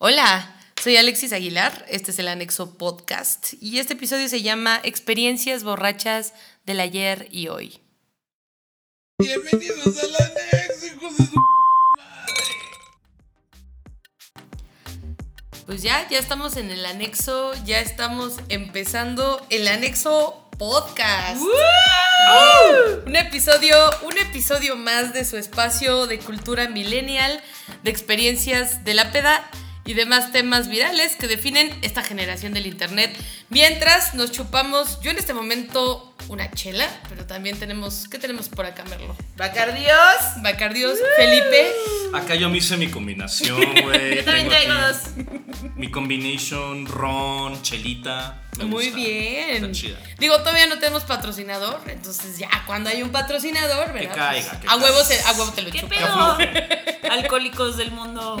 Hola, soy Alexis Aguilar, este es el Anexo Podcast y este episodio se llama Experiencias borrachas del ayer y hoy. Bienvenidos al Anexo, hijos de su Pues ya, ya estamos en el anexo, ya estamos empezando el anexo podcast. Un episodio, un episodio más de su espacio de cultura millennial, de experiencias de la peda y demás temas virales que definen esta generación del internet. Mientras nos chupamos, yo en este momento una chela, pero también tenemos, ¿qué tenemos por acá, Merlo? Bacardios. Bacardios, Felipe. Acá yo me hice mi combinación, güey. Yo también Tengo traigo dos. Mi combination, ron, chelita. Me Muy gusta. bien. Está chida. Digo, todavía no tenemos patrocinador, entonces ya cuando hay un patrocinador, ¿verdad? caiga, Pues, que a caiga. huevo se- a huevo te lo ¿Qué chupas. pedo? Alcohólicos del mundo.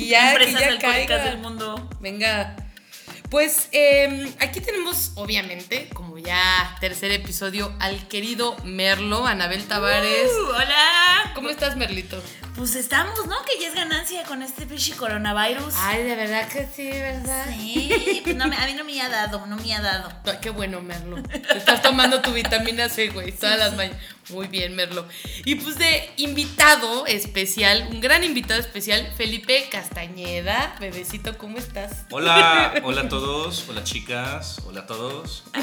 Que ya, que Empresas ya caiga. del mundo. Venga. Pues eh, aquí tenemos, obviamente, como ya tercer episodio, al querido Merlo, Anabel Tavares. Uh, hola. ¿Cómo estás, Merlito? Pues estamos, ¿no? Que ya es ganancia con este pinche coronavirus. Ay, de verdad que sí, ¿verdad? Sí, pues no a mí no me ha dado, no me ha dado. Ay, qué bueno, Merlo. Te estás tomando tu vitamina C, güey, todas las mañanas. Muy bien, Merlo. Y pues de invitado especial, un gran invitado especial, Felipe Castañeda. Bebecito, ¿cómo estás? Hola, hola a todos, hola chicas, hola a todos.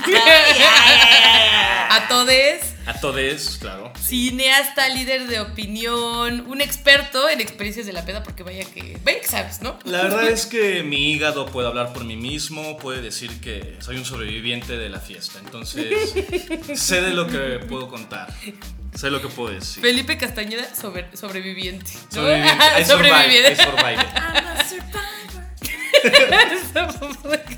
A todes. A todes, claro. Cineasta, líder de opinión, un experto en experiencias de la peda, porque vaya que. Vaya que sabes, ¿no? La verdad es que mi hígado puede hablar por mí mismo, puede decir que soy un sobreviviente de la fiesta. Entonces, sé de lo que puedo contar. Sé lo que puedo decir. Felipe Castañeda, sobre- sobreviviente. ¿no? Sobreviviente. I Sobreviviente. Survive.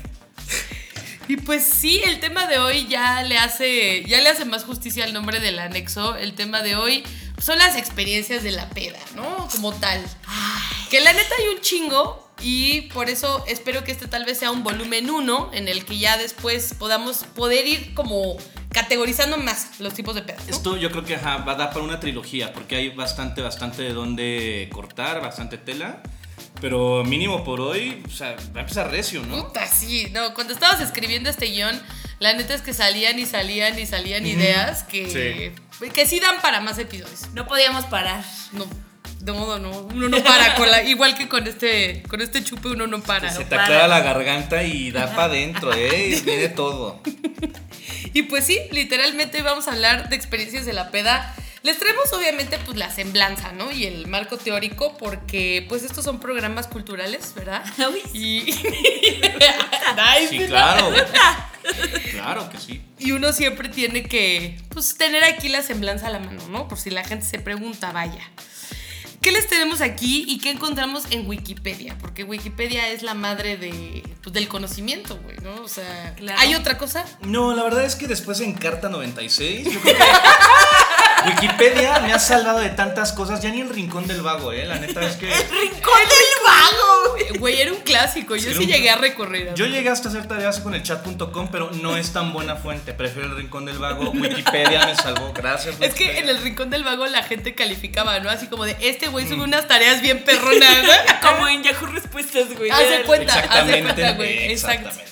Y pues sí, el tema de hoy ya le hace ya le hace más justicia al nombre del anexo. El tema de hoy son las experiencias de la peda, ¿no? Como tal. Que la neta hay un chingo y por eso espero que este tal vez sea un volumen 1 en el que ya después podamos poder ir como categorizando más los tipos de pedas. ¿no? Esto yo creo que ajá, va a dar para una trilogía, porque hay bastante, bastante de dónde cortar, bastante tela. Pero mínimo por hoy, o sea, va a empezar recio, ¿no? Puta, sí, no, cuando estabas escribiendo este guion, la neta es que salían y salían y salían ideas que que sí dan para más episodios. No podíamos parar. No, de modo no, uno no para con la, igual que con este, con este chupe uno no para. Se ¿no? te para. aclara la garganta y da para adentro, ¿eh? Viene todo. Y pues sí, literalmente hoy vamos a hablar de experiencias de la peda. Les traemos obviamente pues la semblanza, ¿no? Y el marco teórico porque pues estos son programas culturales, ¿verdad? Y Sí, claro. Claro que sí. Y uno siempre tiene que pues, tener aquí la semblanza a la mano, ¿no? Por si la gente se pregunta, vaya. ¿Qué les tenemos aquí y qué encontramos en Wikipedia? Porque Wikipedia es la madre de, pues, del conocimiento, güey, ¿no? O sea, Claro. ¿hay otra cosa? No, la verdad es que después de Encarta 96, yo creo que Wikipedia me ha salvado de tantas cosas. Ya ni el rincón del vago, ¿eh? La neta es que. ¡Rincón del vago! Güey, era un clásico, yo sí un- llegué a recorrer. Yo llegué hasta hacer tareas con el chat.com, pero no es tan buena fuente. Prefiero el rincón del vago. Wikipedia me salvó. Gracias. Es que en el rincón del vago la gente calificaba, ¿no? Así como de, este güey sube unas tareas bien perronas, ¿no? Como en Yahoo Respuestas, güey. Hace cuenta, hace Exactamente, cuenta, güey. Exactamente.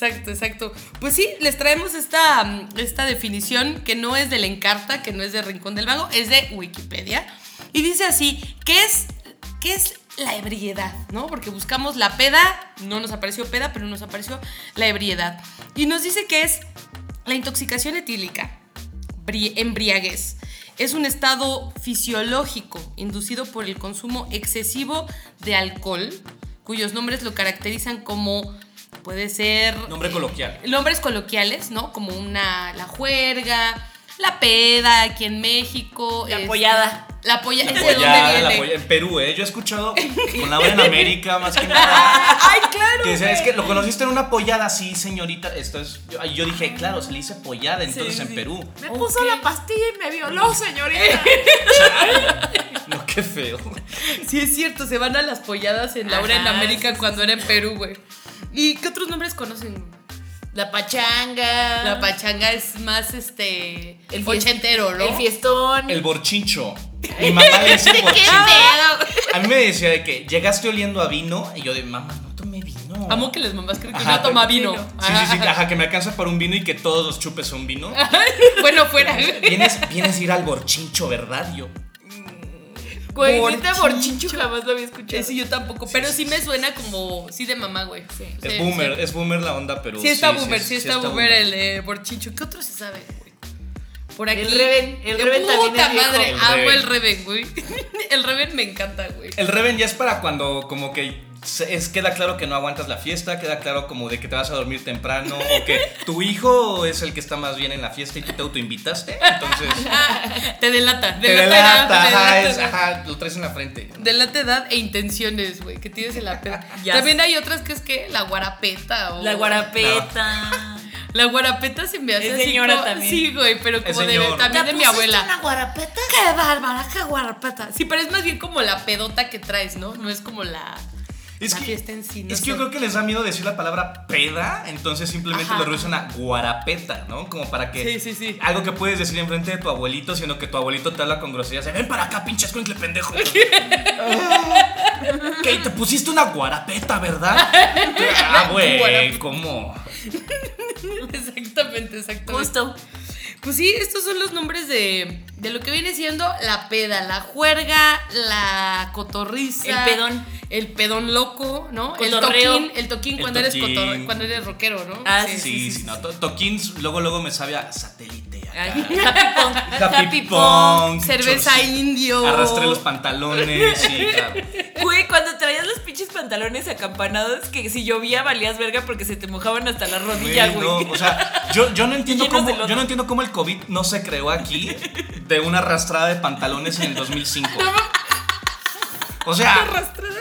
Exacto, exacto. Pues sí, les traemos esta, mm, esta definición que no es del Encarta, que no es de Rincón del Vago, es de Wikipedia. Y dice así, ¿qué es, qué es la ebriedad? ¿No? Porque buscamos la peda, no nos apareció peda, pero nos apareció la ebriedad. Y nos dice que es la intoxicación etílica, bri- embriaguez. Es un estado fisiológico inducido por el consumo excesivo de alcohol, cuyos nombres lo caracterizan como puede ser Nombre coloquial. nombres coloquiales, ¿no? Como una la juerga, la peda aquí en México, La este, pollada. La polla, La ¿ese de dónde pollada, la en Perú, ¿eh? Yo he escuchado con la hora en América, más que nada. Ay, claro. Que decía, güey. es que lo conociste en una pollada, sí, señorita. Esto es. Yo, yo dije, claro, se le dice pollada entonces Sí, en. Perú. Me puso la pastilla y me violó, señorita. No, qué feo. Sí, es cierto, se van a las polladas en Laura en América cuando era en Perú, güey. ¿Y qué otros nombres conocen? La pachanga. La pachanga es más este El ochentero, ¿no? El fiestón. El borchincho. Mi mamá le dice ¿Qué borchincho. A mí me decía de que llegaste oliendo a vino y yo de mamá, no tomé vino. Amo que las mamás creen que Ajá, no toma vino. Sí, sí, sí, ajá, que me alcanza para un vino y que todos los chupes son vino. bueno, fuera. Vienes, vienes a ir al borchincho, ¿verdad? Yo. Güey, neta, borchincho jamás lo había escuchado. Ese yo tampoco, pero sí me suena como, sí de mamá, güey. Sí, Es sí, boomer, sí. es boomer la onda, pero. Sí está boomer, sí, está, boomer, boomer. el eh, borchicho. ¿Qué otro se sabe, güey? Por aquí. El Reven, el Reven también puta madre, El amo Reven. el Reven, güey. El Reven me encanta, güey. El Reven ya es para cuando como que es, queda claro que no aguantas la fiesta, queda claro como de que te vas a dormir temprano o que tu hijo es el que está más bien en la fiesta y tú te autoinvitaste. Entonces, Te delata, te delata, delata, edad, te ajá, delata es- edad. ajá, lo traes en la frente. Delata edad e intenciones, güey, que tienes en la peda. También hay otras que es que la guarapeta o... La guarapeta. La guarapeta se me hace Es señora como- también. Sí, güey, pero como de, también de mi abuela. una guarapeta? ¡Qué bárbara, qué guarapeta! Sí, pero es más bien como la pedota que traes, ¿no? No es como la, Es la que- fiesta en sí. no Es que yo creo que les da miedo decir la palabra peda, entonces simplemente Ajá. lo reducen a guarapeta, ¿no? Como para que Sí, sí, sí. algo que puedes decir enfrente de tu abuelito, sino que tu abuelito te habla con groserías. Ven para acá, pinche escuincle pendejo. ¿Qué? Te pusiste una guarapeta, ¿verdad? ah, güey. ¿cómo? Exactamente, exactamente. Justo. Pues sí, estos son los nombres de, de lo que viene siendo la peda, la juerga, la cotorriza. El pedón. El pedón loco, ¿no? El toquín, el toquín El cuando eres cotor- cuando eres rockero, ¿no? Ah, Sí, sí, no. to- Toquín, luego, luego me sabe a satélite. Ay, Happy. Happy Cerveza indio. Arrastré los pantalones, sí, claro. Güey, cuando traías los pinches pantalones acampanados, que si llovía valías verga porque se te mojaban hasta la rodilla, Güey, no, o sea, yo, yo no entiendo Llenos cómo, yo no entiendo cómo el COVID no se creó aquí de una arrastrada de pantalones en el 2005. O sea,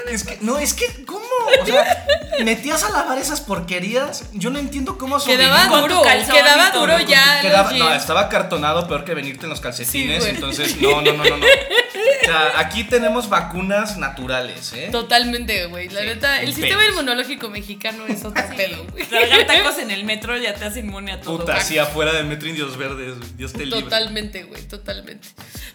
es que, no, es que, ¿cómo? O sea, metías a lavar esas porquerías. Yo no entiendo cómo Quedaba tu duro, calzón quedaba duro con tu- ya. Quedaba- no, estaba cartonado peor que venirte en los calcetines. Sí, entonces, no, no, no, no, no. O sea, aquí tenemos vacunas naturales, ¿eh? Totalmente, güey. La Sí, neta, el sistema pedos. inmunológico mexicano es otro pedo, güey. Tragar tacos en el metro ya te hace inmune a todo. Puta, así afuera del metro Indios Verdes. Dios te libre. Totalmente, güey, totalmente.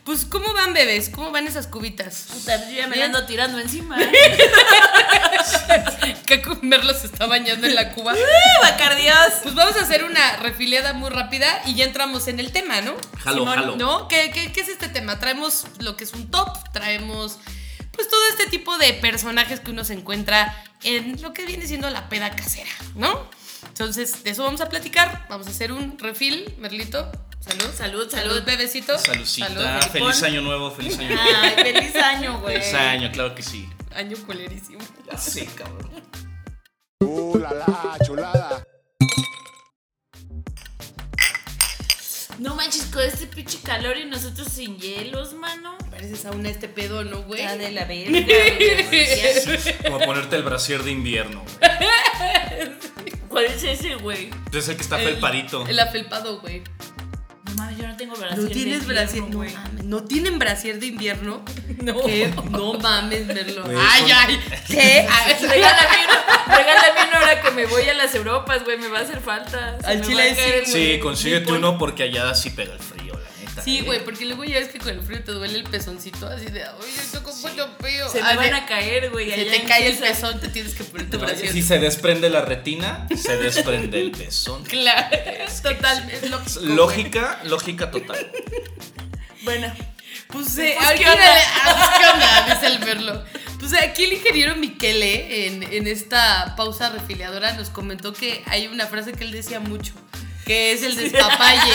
Pues, ¿cómo van, bebés? ¿Cómo van esas cubitas? Puta, yo ya me ando tirando encima. Que Merlo se está bañando en la cuba. Bacardíos. Pues vamos a hacer una refiliada muy rápida y ya entramos en el tema, ¿no? Jalo, Simón, jalo. ¿No? ¿Qué, qué, qué es este tema? Traemos lo que es un top, traemos pues todo este tipo de personajes que uno se encuentra en lo que viene siendo la peda casera, ¿no? Entonces, de eso vamos a platicar. Vamos a hacer un refil, Merlito. Salud. Salud, Salud, salud. bebecito. Salucita. Salud, feliz año nuevo, feliz año nuevo. Ay, feliz año, güey. Feliz año, claro que sí. Año culerísimo. Ya sé, cabrón. Uh, la la, chulada. No manches, con este pinche calor y nosotros sin hielos, mano. Pareces aún a este pedo, ¿no, güey? Está de la verga. güey. Como ponerte el brasier de invierno. ¿Cuál es ese, güey? Es el que está felpadito. El afelpado, güey. No mames, yo no tengo brasier. ¿No de tienes invierno, brasier? No, ¿No tienen brasier de invierno? No. ¿Qué? No mames, Merlo. Güey, Ay, ay. ¿Qué? Ay, Regálame uno, regálame uno ahora que me voy a las Europas, güey, me va a hacer falta. Al chile sí, Sí, consíguete uno porque allá sí pega el frío, neta. Sí, ¿eh? güey, porque luego ya ves que con el frío te duele el pezoncito así de, oye, esto con mucho frío. Se me Ay, van a caer, güey. Se te cae el pezón, te tienes que poner tu No, brasier. Si se desprende la retina, se desprende el pezón. Claro, total, es lógico. Lógica, lógica total. Bueno, Pues, eh, Pues, aquí ¿qué onda? dale- ah, pues, ¿qué? Dice el Merlo. Pues aquí el ingeniero Miquele, en, en esta pausa refiliadora, nos comentó que hay una frase que él decía mucho, que es el despapalle.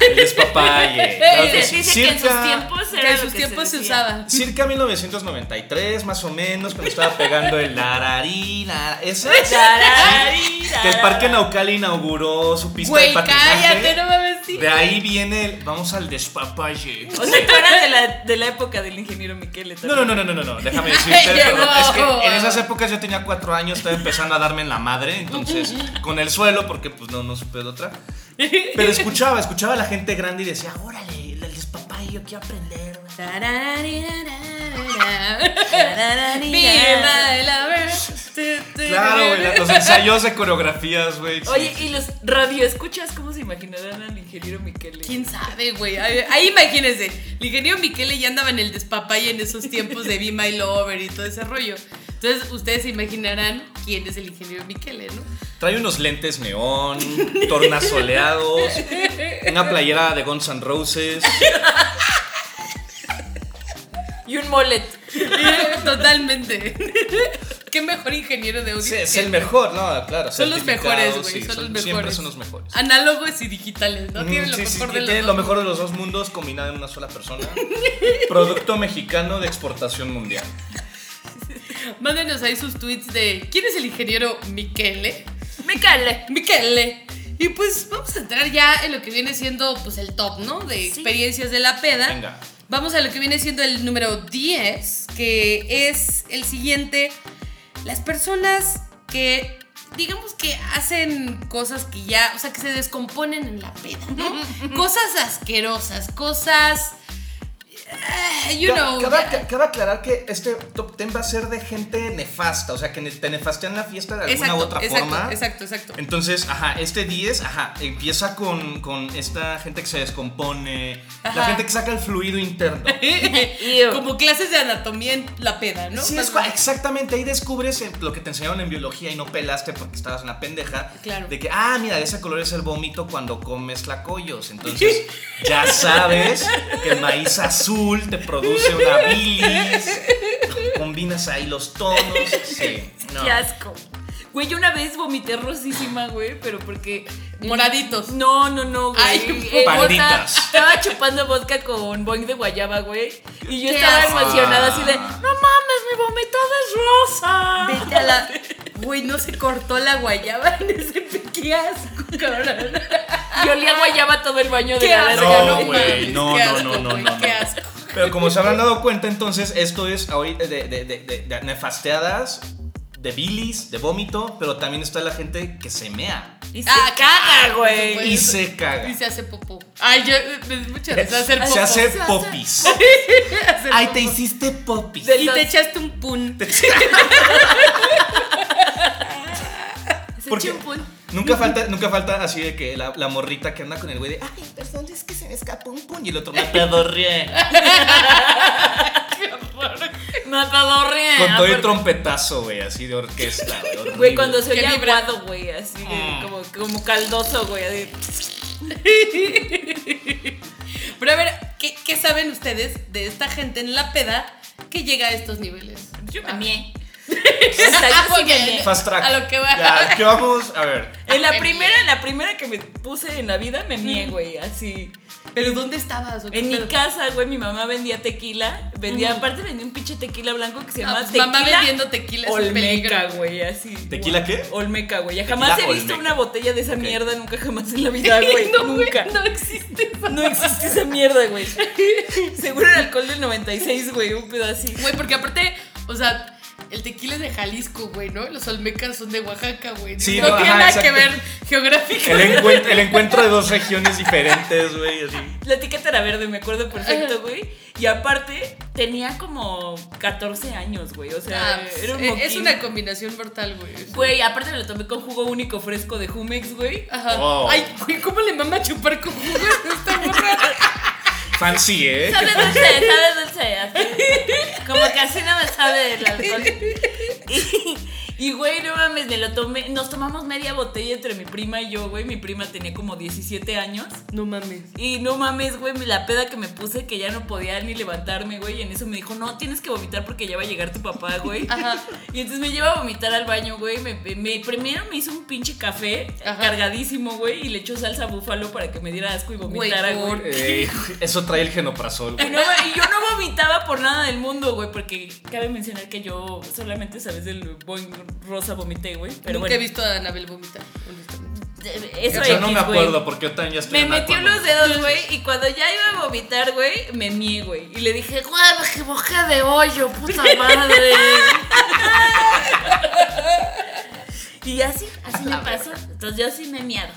El despapalle. Claro que sí. dice que en sus tiempos que era en lo sus que tiempos se, usaba. Circa 1993, más o menos, cuando estaba pegando el lararina. Esa. Tarari, Que el Parque Naucal inauguró su pista Güey, de patinaje. cállate, no mames. sí. De ahí viene el. Vamos al despapalle. O sea, tú eras de la, de la época del ingeniero Miquele No, no, no, no, no, no, no, déjame decirte. Ay, pero no. Es que en esas épocas yo tenía cuatro años, estaba empezando a darme en la madre, entonces con el suelo, porque pues no, no supe de otra. Pero escuchaba, escuchaba a la gente grande y decía, órale, el despapalle, yo quiero aprender. Claro, güey, los ensayos de coreografías, güey. sí, Oye. ¿y los radioescuchas cómo se imaginarán al ingeniero Miquel? ¿Quién sabe, güey? Ahí, imagínense, el ingeniero Miquele ya andaba en el despapalle en esos tiempos de Be My Lover y todo ese rollo. Entonces, ustedes se imaginarán quién es el ingeniero Miquele, ¿no? Trae unos lentes neón, tornasoleados, una playera de Guns N' Roses. Y un molet. Totalmente. Qué mejor ingeniero de audio. Sí, es el mejor, no, claro. Son los mejores, güey. sí, son, los Siempre mejores. son los mejores. Análogos y digitales, ¿no? Tienen lo Sí, mejor que de los tiene dos lo mejor de los dos mundos combinado en una sola persona. Producto mexicano de exportación mundial. Mándenos ahí sus tweets de ¿Quién es el ingeniero Miquele? Miquel. Miquele. Y pues vamos a entrar ya en lo que viene siendo pues el top, ¿no? De experiencias de la peda. Venga. Vamos a lo que viene siendo el número 10, que es el siguiente. Las personas que digamos que hacen cosas que ya, o sea, que se descomponen en la peda, ¿no? cosas asquerosas, cosas you Ca- know. cabe, cabe aclarar que este top 10 va a ser de gente nefasta, o sea, que te nefastean la fiesta de alguna u otra exacto, forma. exacto, exacto. Entonces, ajá, este 10, ajá, empieza con, con esta gente que se descompone, la Ajá. gente que saca el fluido interno. Como clases de anatomía en la peda, ¿no? Sí, es, exactamente, ahí descubres eh, lo que te enseñaron en biología y no pelaste porque estabas una pendeja. Claro. De que, ah, mira, ese color es el vómito cuando comes tlacoyos. Entonces, ya sabes que el maíz azul te produce una bilis. Combinas ahí los tonos. Sí, no. Qué asco. Güey, yo una vez vomité rosísima, güey, pero porque. Moraditos. No, no, no, güey. Ay, Eh, Panditas. Estaba chupando vodka con boing de guayaba, güey. Y yo estaba emocionada así de, no mames, mi vomitada es rosa. Vete a la. Güey, no se cortó la guayaba en ese Qué asco, cabrón. Y olía guayaba todo el baño de la verga, No, no güey, no, no, no, no, no, Qué asco. Pero como se habrán dado cuenta, entonces, esto es hoy de, de, de, de- de nefasteadas, de bilis, de vómito, pero también está la gente que se mea. Y se Ah, caga, güey. Y se caga. Y se hace popó. Ay, yo. Me da mucha risa hacer popó. Se hace popis. Ay, te hiciste popis. Y te echaste un pun. Se Porque nunca falta, nunca falta así de que la, la morrita que anda con el güey de ay, perdón, es que se me escapó un puño y el otro me pedorrié. Me pedorrié. Con todo el trompetazo, güey, así de orquesta, güey. cuando se oye aguado, güey, así de- Mm. como, como caldoso, güey. así. Pero a ver, ¿qué, qué saben ustedes de esta gente en la peda que llega a estos niveles? Yo me mié. Me mié. Fast track. A lo que va. Ya, ¿qué vamos? A ver. En la Me primera, en la primera que me puse en la vida, me mié, güey, así. ¿Pero dónde estabas? En mi casa, güey, mi mamá vendía tequila. Vendía, aparte vendía un pinche tequila blanco que se Ah, llama pues, tequila. mamá vendiendo tequila. Olmeca, güey, así. ¿Tequila qué? Olmeca, güey. Tequila Jamás he visto Olmeca. una botella de esa mierda, nunca jamás en la vida, güey. no, güey, nunca. no existe. No existe esa mierda, güey. Seguro el alcohol del 96, güey, un pedo así. Güey, porque aparte, o sea, el tequila es de Jalisco, güey, ¿no? Los olmecas son de Oaxaca, güey. Sí, no, no, tiene ajá, nada que ver geográficamente. El, encuent- el encuentro de dos regiones diferentes, güey, así. La etiqueta era verde, me acuerdo perfecto, güey. Y aparte, tenía como 14 años, güey. O sea, Ah, pues, era un es- moquín. es una combinación mortal, güey. Güey, aparte me lo tomé con jugo único fresco de Jumex, güey. Ajá. Oh. Ay, güey, ¿cómo le mama chupar con jugo a esta morra? Fancy, ¿eh? Sabe dulce, sabe dulce. así. Como que así no me sabe el alcohol. Y, y, güey, no mames, me lo tomé. Nos tomamos media botella entre mi prima y yo, güey. Mi prima tenía como 17 años. No mames. Y no mames, güey, la peda que me puse que ya no podía ni levantarme, güey. Y en eso me dijo, no, tienes que vomitar porque ya va a llegar tu papá, güey. Ajá. Y entonces me lleva a vomitar al baño, güey. Me, me- primero me hizo un pinche café Ajá. cargadísimo, güey. Y le echó salsa búfalo para que me diera asco y vomitara, Güey, Eh, eso trae el genoprazol, Y, güey. no, y yo no vomitaba por nada del mundo, güey, porque cabe mencionar que yo solamente sabes del boing rosa vomité, güey. Pero Nunca bueno, he visto a Anabel vomitar, honestamente. Eso Yo no X, me acuerdo porque yo también ya estoy Me metió los dedos, güey, y cuando ya iba a vomitar, güey, me mié, güey. Y le dije, güey, me equivoqué de hoyo, puta madre. y así, así me pasó. Entonces yo sí me he miado.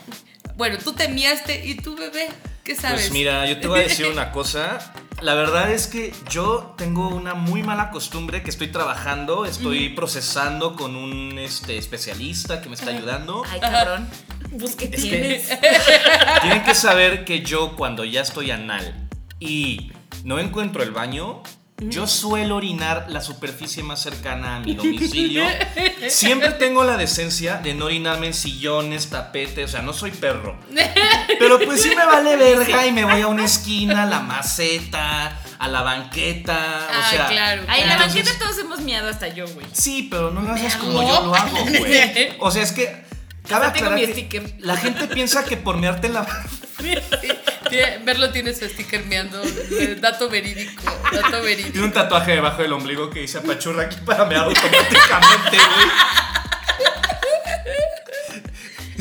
Bueno, tú te miaste y tú, bebé, ¿qué sabes? Pues mira, yo te voy a decir una cosa. La verdad es que yo tengo una muy mala costumbre que estoy trabajando, estoy procesando con un este, especialista que me está ayudando. Ay, cabrón. Busque Es que-. Tienen que saber que yo cuando ya estoy anal y no encuentro el baño, yo suelo orinar la superficie más cercana a mi domicilio. Siempre tengo la decencia de no orinarme en sillones, tapetes, o sea, no soy perro. Pero pues sí me vale verga y me voy a una esquina, a la maceta, a la banqueta, o Ah, sea, claro. Ay, en la Entonces- banqueta todos hemos miado hasta yo, güey. Sí, pero no lo haces como yo lo hago, güey. O sea, es que cabe Hasta tengo aclarar mi que sticker. la gente piensa que por mearte en la Sí, tiene- verlo tiene su sticker meando. eh, Dato verídico. Dato Tiene verídico. un tatuaje debajo del ombligo que dice apachurra aquí para mear automáticamente, güey.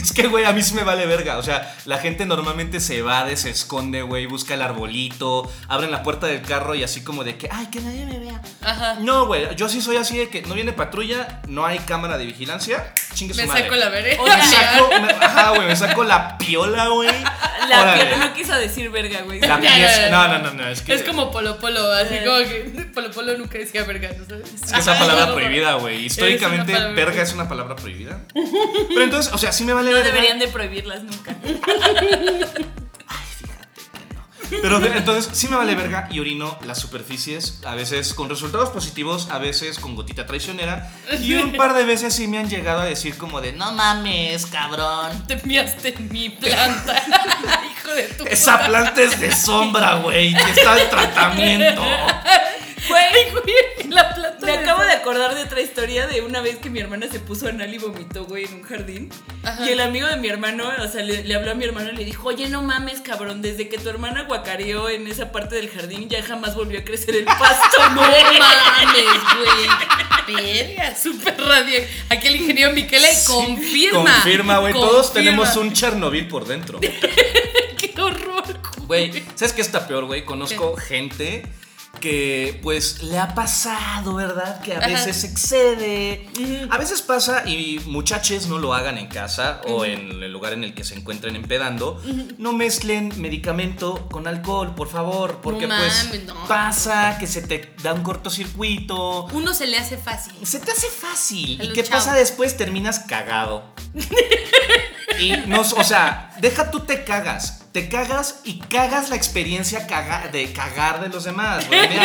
Es que, güey, a mí sí me vale verga. O sea, la gente normalmente se evade, se esconde, güey, busca el arbolito, abren la puerta del carro y así como de que, ay, que nadie me vea. Ajá. No, güey, yo sí soy así de que no viene patrulla, no hay cámara de vigilancia, chingue su Me madre. saco la veré. Me saco, me- ajá, güey, me saco la piola, güey. La Órale. pierna no quiso decir verga, güey. La pieza. No, no, no, no, es que. Es como Polo Polo, así como que Polo Polo nunca decía verga, ¿no sabes? Es que esa palabra prohibida, güey. Históricamente, Es una palabra verga es una palabra prohibida. Pero entonces, o sea, sí me vale No deberían de prohibirlas nunca. Pero entonces, sí me vale verga y orino las superficies, a veces con resultados positivos, a veces con gotita traicionera. Y un par de veces sí me han llegado a decir como de, no mames, cabrón. Te miaste en mi planta. Hijo de tu. Esa planta es de sombra, güey. que Está en tratamiento. Güey, Güey. Me acabo de acordar de otra historia de una vez que mi hermana se puso anal y vomitó, güey, en un jardín. Ajá. Y el amigo de mi hermano, o sea, le, le habló a mi hermano y le dijo, oye, no mames, cabrón, desde que tu hermana guacareó en esa parte del jardín ya jamás volvió a crecer el pasto, No mames, güey. Verga, súper radio. Aquí el ingeniero Miquele confirma. Confirma, güey. Todos tenemos un Chernobyl por dentro. Qué horror, Güey, ¿sabes qué está peor, güey? Conozco gente que pues le ha pasado, ¿verdad? Que a Ajá. veces excede. A veces pasa y muchachos no lo hagan en casa o en el lugar en el que se encuentren empedando. No mezclen medicamento con alcohol, por favor, porque No pues no. pasa que se te da un cortocircuito. Uno se le hace fácil. Se te hace fácil. ¿Y qué pasa después? Terminas cagado. y no, o sea, deja tú te cagas. Te cagas y cagas la experiencia de cagar de los demás. porque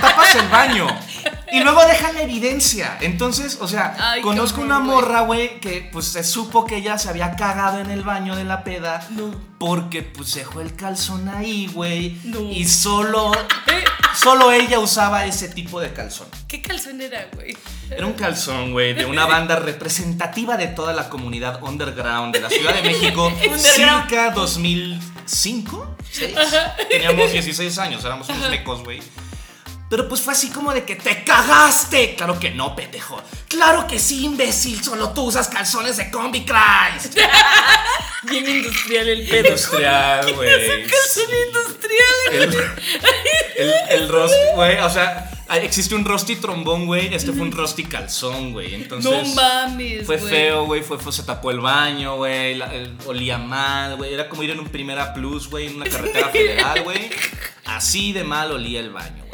tapas el baño. Y luego dejan la evidencia. Entonces, o sea, Ay, conozco una morra, güey, que pues se supo que ella se había cagado en el baño de la peda. No. Porque pues dejó el calzón ahí, güey. No. Y solo, solo ella usaba ese tipo de calzón. ¿Qué calzón era, güey? Era un calzón, güey, de una banda representativa de toda la comunidad underground de la Ciudad de México, circa 2005. ¿Seis? Teníamos 16 años, éramos unos mecos, güey. Pero pues fue así como de que te cagaste. Claro que no, pendejo. Claro que sí, imbécil. Solo tú usas calzones de Combi Christ. Bien industrial el pedo. Industrial, güey. Calzón industrial. El, el, el rosti, güey. O sea, existe un rosti trombón, güey. Este fue un rosti calzón, güey. Entonces. No mames, Fue güey. feo, güey, fue, fue- se tapó el baño, güey, olía mal, güey, era como ir en un Primera Plus, güey, en una carretera federal, güey. Así de mal olía el baño.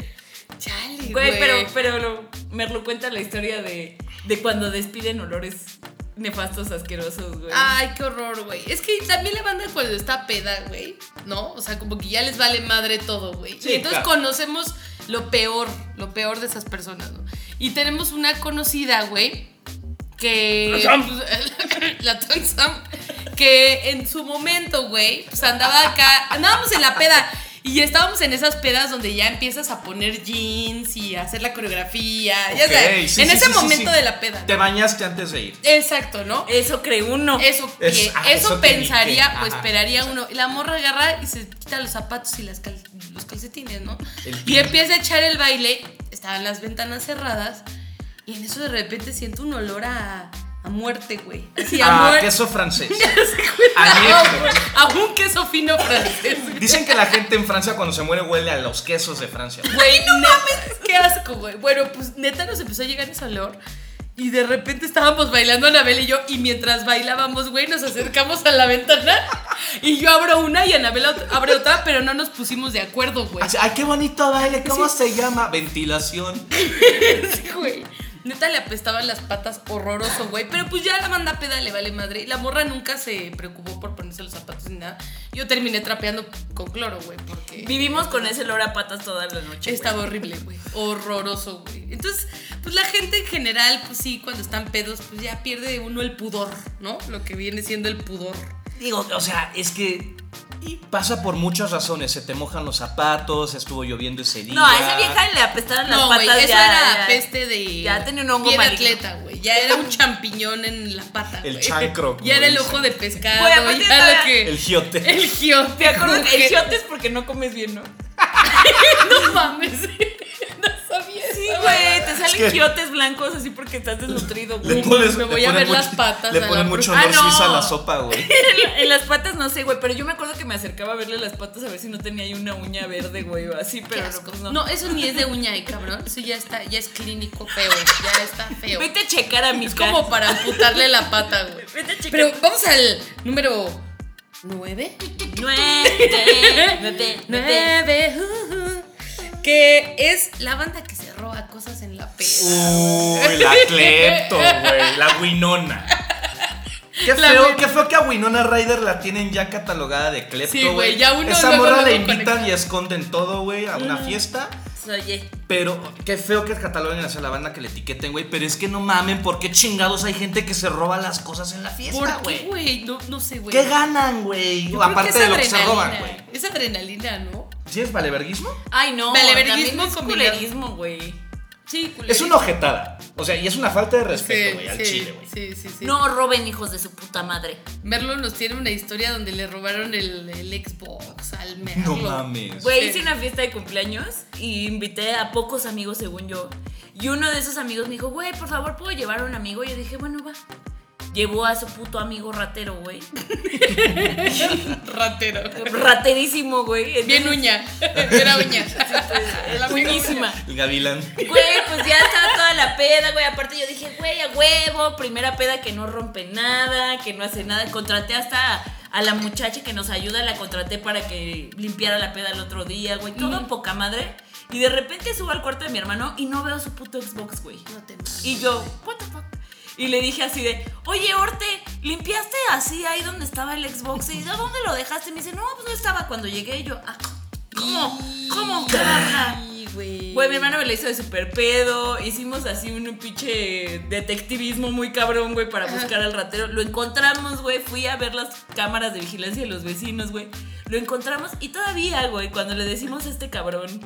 Chale, Güey, pero, pero lo- me lo cuenta la historia de, de cuando despiden olores nefastos, asquerosos, güey. Ay, qué horror, güey. Es que también la banda cuando está peda, güey, ¿no? O sea, como que ya les vale madre todo, güey. Sí, y entonces claro. conocemos lo peor, lo peor de esas personas, ¿no? Y tenemos una conocida, güey, que... la Tom que en su momento, güey, pues andaba acá, andábamos en la peda. Y estábamos en esas pedas donde ya empiezas a poner jeans y a hacer la coreografía. ya Ok, sabes, sí, en sí, ese sí, momento sí. de la peda. Te bañaste antes de ir. Exacto, ¿no? Eso cree uno. Eso, Es- que- ah, eso, pensaría dije, o ajá. esperaría uno. Y la morra agarra y se quita los zapatos y las cal- los calcetines, ¿no? El Y empieza a echar el baile. Estaban las ventanas cerradas. Y en eso de repente siento un olor a, a muerte, güey. Así, a Ah, queso francés. A, un queso fino francés. güey. Dicen que la gente en Francia cuando se muere huele a los quesos de Francia. Güey, no mames. Qué asco, güey. Bueno, pues neta nos empezó a llegar ese olor. Y de repente estábamos bailando Anabel y yo. Y mientras bailábamos, güey, nos acercamos a la ventana. Y yo abro una y Anabel abre otra, pero no nos pusimos de acuerdo, güey. Ay, qué bonito baile, ¿cómo se llama? Ventilación. Sí, güey. Neta le apestaban las patas horroroso, güey. Pero pues ya la banda peda le vale madre. Y la morra nunca se preocupó por ponerse los zapatos ni nada. Yo terminé trapeando con cloro, güey, porque Vivimos con ese olor a patas toda la noche. güey. estaba horrible, güey. Horroroso, güey. Entonces, pues la gente en general, pues sí, cuando están pedos, pues ya pierde uno el pudor, ¿no? Lo que viene siendo el pudor. Digo, o sea, es que pasa por muchas razones. Se te mojan los zapatos, estuvo lloviendo ese día. No, a esa vieja le apestaron las No, patas eso ya. era ya. peste de. ya tenía un hongo maligno. atleta, güey. Ya era un champiñón en la pata. El güey. chancro, Ya era el ojo de pescado. Aparte ya lo que. El giote. El giote. Te acuerdas el shot es porque no comes bien, ¿no? No mames. No Sí, güey, te salen que- giotes blancos así porque estás desnutrido, Le güey. pones, me le voy a ponen ver las mucho- patas Le ponen mucho honor Ah, no. suiza a la sopa, güey. En, en las patas no sé, güey, pero yo me acuerdo que me acercaba a verle las patas a ver si no tenía ahí una uña verde, güey, o así, Qué pero no, asco. pues no. No, eso ni es de uña, eh, cabrón. Eso ya está, ya es clínico feo. Ya está feo. Vete a checar a mi Es como para amputarle la pata, güey. Vete a checar. Pero vamos al número 9. Nueve, nueve, nueve. 9. Que es la banda que se roba cosas en la peda. Uy, la clepto, güey. La Winona. Qué La feo, qué feo que a Winona Ryder la tienen ya catalogada de clepto, Sí, güey, ya uno Esa morra la invitan y esconden todo, güey, a una fiesta. Oye, Pero qué feo que cataloguen hacia la banda que le etiqueten, güey. Pero es que no mamen, ¿por qué chingados hay gente que se roba las cosas en la fiesta, ¿Por qué, güey? güey? No, no sé, güey. ¿Qué ganan, güey? Aparte de lo que se roban, güey. Es adrenalina, ¿no? ¿Sí es valeverguismo? ay no, Valeverguismo es culerismo, güey. Sí, Es una ojetada. O sea, y es una falta de respeto, güey, al sí, chile, güey. sí, sí, sí. No roben hijos de su puta madre. Merlo nos tiene una historia donde le robaron el, el Xbox al Merlo. No mames. Güey, hice una fiesta de cumpleaños y invité a pocos amigos, según yo. Y uno de esos amigos me dijo, güey, por favor, ¿puedo llevar a un amigo? Y yo dije, bueno, va. Llevó a su puto amigo ratero, güey. Ratero. Raterísimo, güey. Bien uña. Era uña. Buenísima. El gavilán. Güey, pues ya estaba toda la peda, güey. Aparte yo dije, güey, a huevo, primera peda que no rompe nada, que no hace nada. Contraté hasta a la muchacha que nos ayuda, la contraté para que limpiara la peda el otro día, güey. Todo poca madre. Y de repente subo al cuarto de mi hermano y no veo su puto Xbox, güey. No te mames. Y yo, what the fuck? Y le dije así de, oye, Orte, ¿limpiaste así ahí donde estaba el Xbox? ¿Y a dónde lo dejaste? Y me dice, no, pues no estaba cuando llegué. Y yo, ah, ¿cómo? ¿Cómo? Ajá. Güey, mi hermano me la hizo de super pedo. Hicimos así un pinche detectivismo muy cabrón, güey, para buscar al ratero. Lo encontramos, güey. Fui a ver las cámaras de vigilancia de los vecinos, güey. Lo encontramos y todavía, güey, cuando le decimos a este cabrón.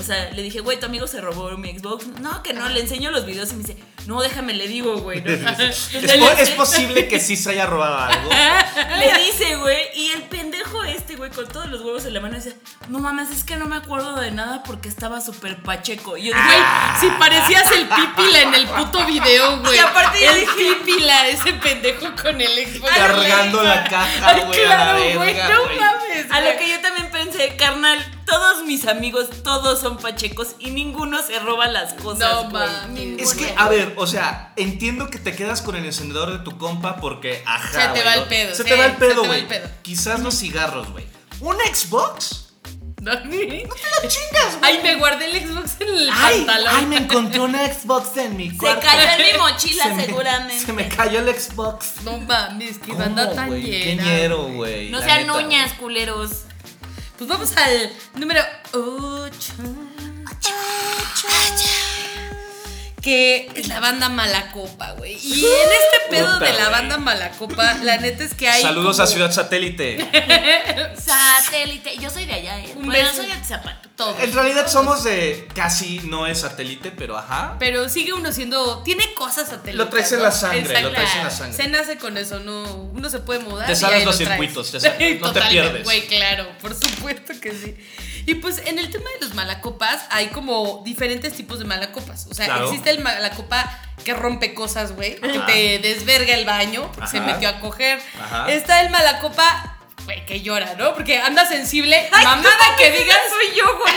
O sea, le dije, güey, tu amigo se robó mi Xbox. No, que no, le enseño los videos y me dice, no, déjame, le digo, güey. ¿no? Es, posible que sí se haya robado algo. le dice, güey, y el pendejo este, güey, con todos los huevos en la mano, dice, no mames, es que no me acuerdo de nada porque estaba súper pacheco. Y yo Güey, si parecías el pípila en el puto video, güey. Y aparte yo el dije- pípila, ese pendejo con el Xbox. Cargando la caja, güey, claro, güey, no mames. A lo que yo también pensé, carnal, todos mis amigos, todos son pachecos y ninguno se roba las cosas, No. Ninguno. Es que, a ver, o sea, entiendo que te quedas con el encendedor de tu compa porque, ajá. Se te güey, va el pedo, Se te va el se pedo, te va güey. el pedo. Quizás los cigarros, güey. ¿Un Xbox? No, no te lo chingas, güey. Ay, me guardé el Xbox en el Ay, pantalón. ay, me encontré un Xbox en mi se cuarto. cayó en mi mochila Se me- seguramente. Se me cayó el Xbox. No mames, que ¿Cómo, banda tan? Qué llena. ñero, güey. No la sean neta, uñas, culeros. Pues vamos al número 8. Que es la banda Malacopa, güey. Y en este pedo Puta, de la banda Malacopa, la neta es que hay. Saludos como a Ciudad Satélite. Satélite. Yo soy de allá, ¿eh? Un Bueno, beso. soy de Zapato. En realidad somos de. Casi no es satélite, pero ajá. Pero sigue uno siendo. Tiene cosas satélites. Lo traes en la sangre, lo traes en la sangre. Se nace con eso, no, uno se puede mudar. Te sabes los lo circuitos, te sa- no te pierdes. Güey, claro, por supuesto que sí. Y pues en el tema de los malacopas hay como diferentes tipos de malacopas. O sea, Claro. existe el malacopa que rompe cosas, güey, que te desverga el baño porque se metió a coger. Ajá. Está el malacopa, güey, que llora, ¿no? Porque anda sensible. mamada que digas. soy yo, güey.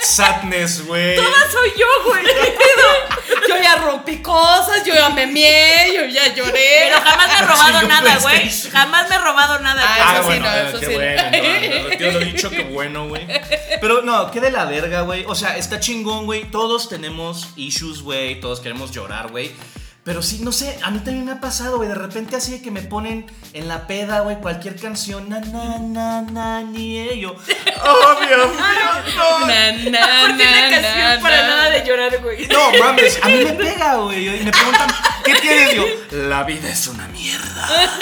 Sadness, güey. Toda soy yo, güey. Yo ya rompí cosas, yo ya me mié, yo ya lloré. Pero jamás me he robado nada, güey. Jamás me he robado nada. Ah, eso sí, no, eso qué sí. bueno, no, no, tío, lo dicho, qué bueno, güey. Pero no, qué de la verga, güey. O sea, está chingón, güey. Todos tenemos issues, güey. Todos queremos llorar, güey. Pero sí, no sé, a mí también me ha pasado, güey. De repente así de que me ponen en la peda, güey, cualquier canción, na, na, na, na, ni ello. Oh, Dios mío, no. Na, na, canción na, para na. nada de llorar, güey. No, mames, a mí me pega, güey. Y me preguntan, ¿qué tienes? Yo, la vida es una mierda.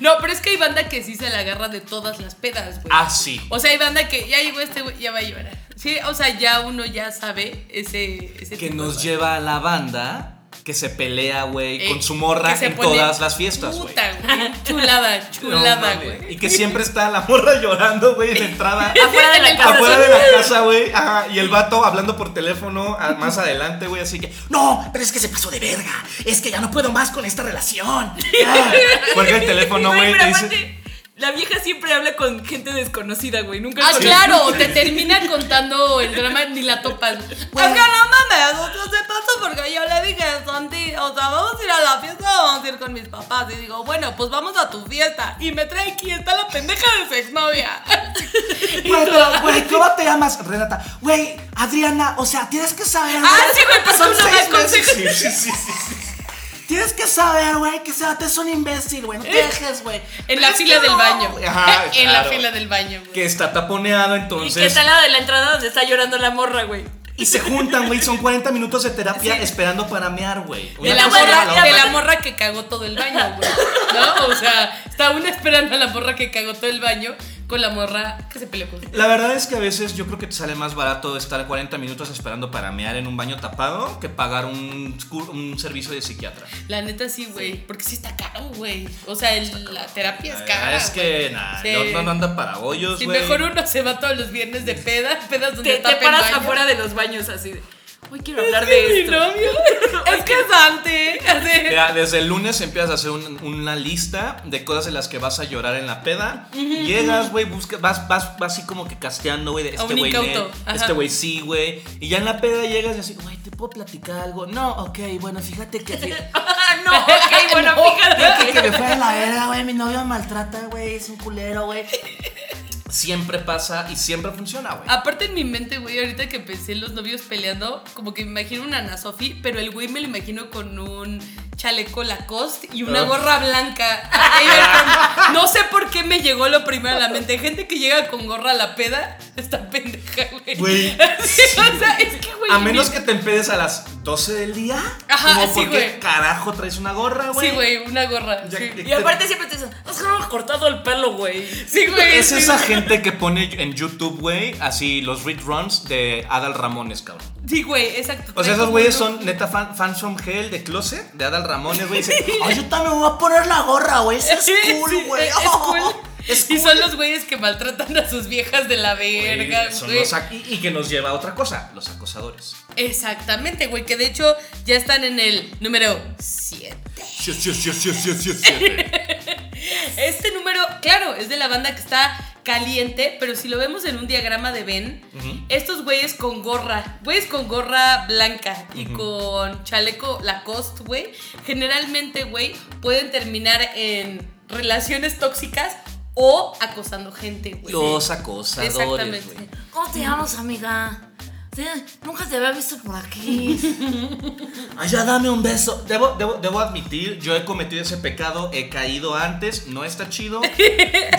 No, pero es que hay banda que sí se la agarra de todas las pedas, güey. Ah, sí. O sea, hay banda que ya llegó este güey, ya va a llorar. Sí, o sea, ya uno ya sabe ese, ese que tipo nos de- lleva a la banda que se pelea, güey, Eh, con su morra en todas las fiestas, güey. Puta, güey. Chulada, chulada, güey. Y que siempre está la morra llorando, güey, en la entrada. Afuera de la casa. Afuera de la casa, güey. Ajá, y el vato hablando por teléfono más adelante, güey, así que. No, pero es que se pasó de verga. Es que ya no puedo más con esta relación. Ah. Cuelga el teléfono, Güey, te dice. La vieja siempre habla con gente desconocida, güey. Nunca Ah, claro, te termina contando el drama ni la topas. Es que no mames, o sea, se pasó porque yo le dije a Santi, o sea, vamos a ir a la fiesta o vamos a ir con mis papás. Y digo, bueno, pues vamos a tu fiesta. Y me trae aquí, está la pendeja de su exnovia. Güey, pero, güey, ¿cómo te llamas, Renata? Güey, Adriana, o sea, tienes que saber. Ah, sí, güey, pues tú no me aconsejas. Sí, sí, sí, sí. Tienes que saber, güey, que ese vato es un imbécil, güey. No te dejes, güey. En la fila del baño. güey. Ajá, en la fila del baño, güey. Que está taponeado, Y que entonces. está al lado de la entrada donde está llorando la morra, güey. Y se juntan, güey. Son 40 minutos de terapia esperando para mear, güey. De la, morra, la de la morra que cagó todo el baño, güey. ¿No? O sea, está una esperando a la morra que cagó todo el baño con la morra que se peleó con La verdad es que a veces yo creo que te sale más barato estar 40 minutos esperando para mear en un baño tapado que pagar un, un servicio de psiquiatra. La neta sí, güey. Porque sí está caro, güey. O sea, el- la terapia es cara. es que nada, Sí. no, no anda para hoyos, Sí, güey. mejor uno se va todos los viernes de peda, pedas donde Te, te paras baño. afuera de los baños así de. Hoy quiero hablar Es de mi novio. es que Santi. Así. Mira, desde el lunes empiezas a hacer un- una lista de cosas en las que vas a llorar en la peda. Llegas, güey, buscas, vas, vas, vas así como que casteando, güey, de este güey, ne- ajá. este güey sí, güey. Y ya en la peda llegas y así, güey, ¿te puedo platicar algo? No, ok, bueno, fíjate que... Ah, no, ok, bueno, No. fíjate. que me fue a la verga, güey, mi novio me maltrata, güey, es un culero, güey. Siempre pasa y siempre funciona, güey. Aparte en mi mente, güey, ahorita que pensé en los novios peleando, como que me imagino una Ana Sofi, pero el güey me lo imagino con un chaleco Lacoste y una Ah. gorra blanca. No sé por qué me llegó lo primero a la mente. Gente que llega con gorra a la peda, está pendeja, güey. Güey. Sí, o sea, es que, güey. A menos que te empedes a las 12 del día. Ajá, como sí, ¿por qué güey. carajo traes una gorra, güey? Sí, güey, una gorra. Ya sí. que- Y aparte siempre te dicen, has cortado el pelo, güey. Sí, güey. Es sí. esa gente que pone en YouTube, güey, así los read runs de Adal Ramones, cabrón. Sí, güey, exacto. O sea, esos güeyes son neta fan- fans from hell de Closet, de Adal Ramones, güey. Dicen, ay, yo también me voy a poner la gorra, güey. Eso es cool, güey. es cool. Y son los güeyes que maltratan a sus viejas de la verga, Güey, son los y, y que nos lleva a otra cosa, los acosadores. Exactamente, güey, que de hecho ya están en el número 7. Sí, sí, sí, sí, sí, sí, sí. Este número, claro, es de la banda que está caliente, pero si lo vemos en un diagrama de Ben, estos güeyes con gorra, güeyes con gorra blanca y con chaleco Lacoste, güey, generalmente, güey, pueden terminar en relaciones tóxicas o acosando gente, güey. Los acosadores, güey. ¿Cómo te llamas, amiga? Nunca te había visto por aquí. Ay, ya dame un beso. Debo, debo, debo admitir, yo he cometido ese pecado, he caído antes, no está chido.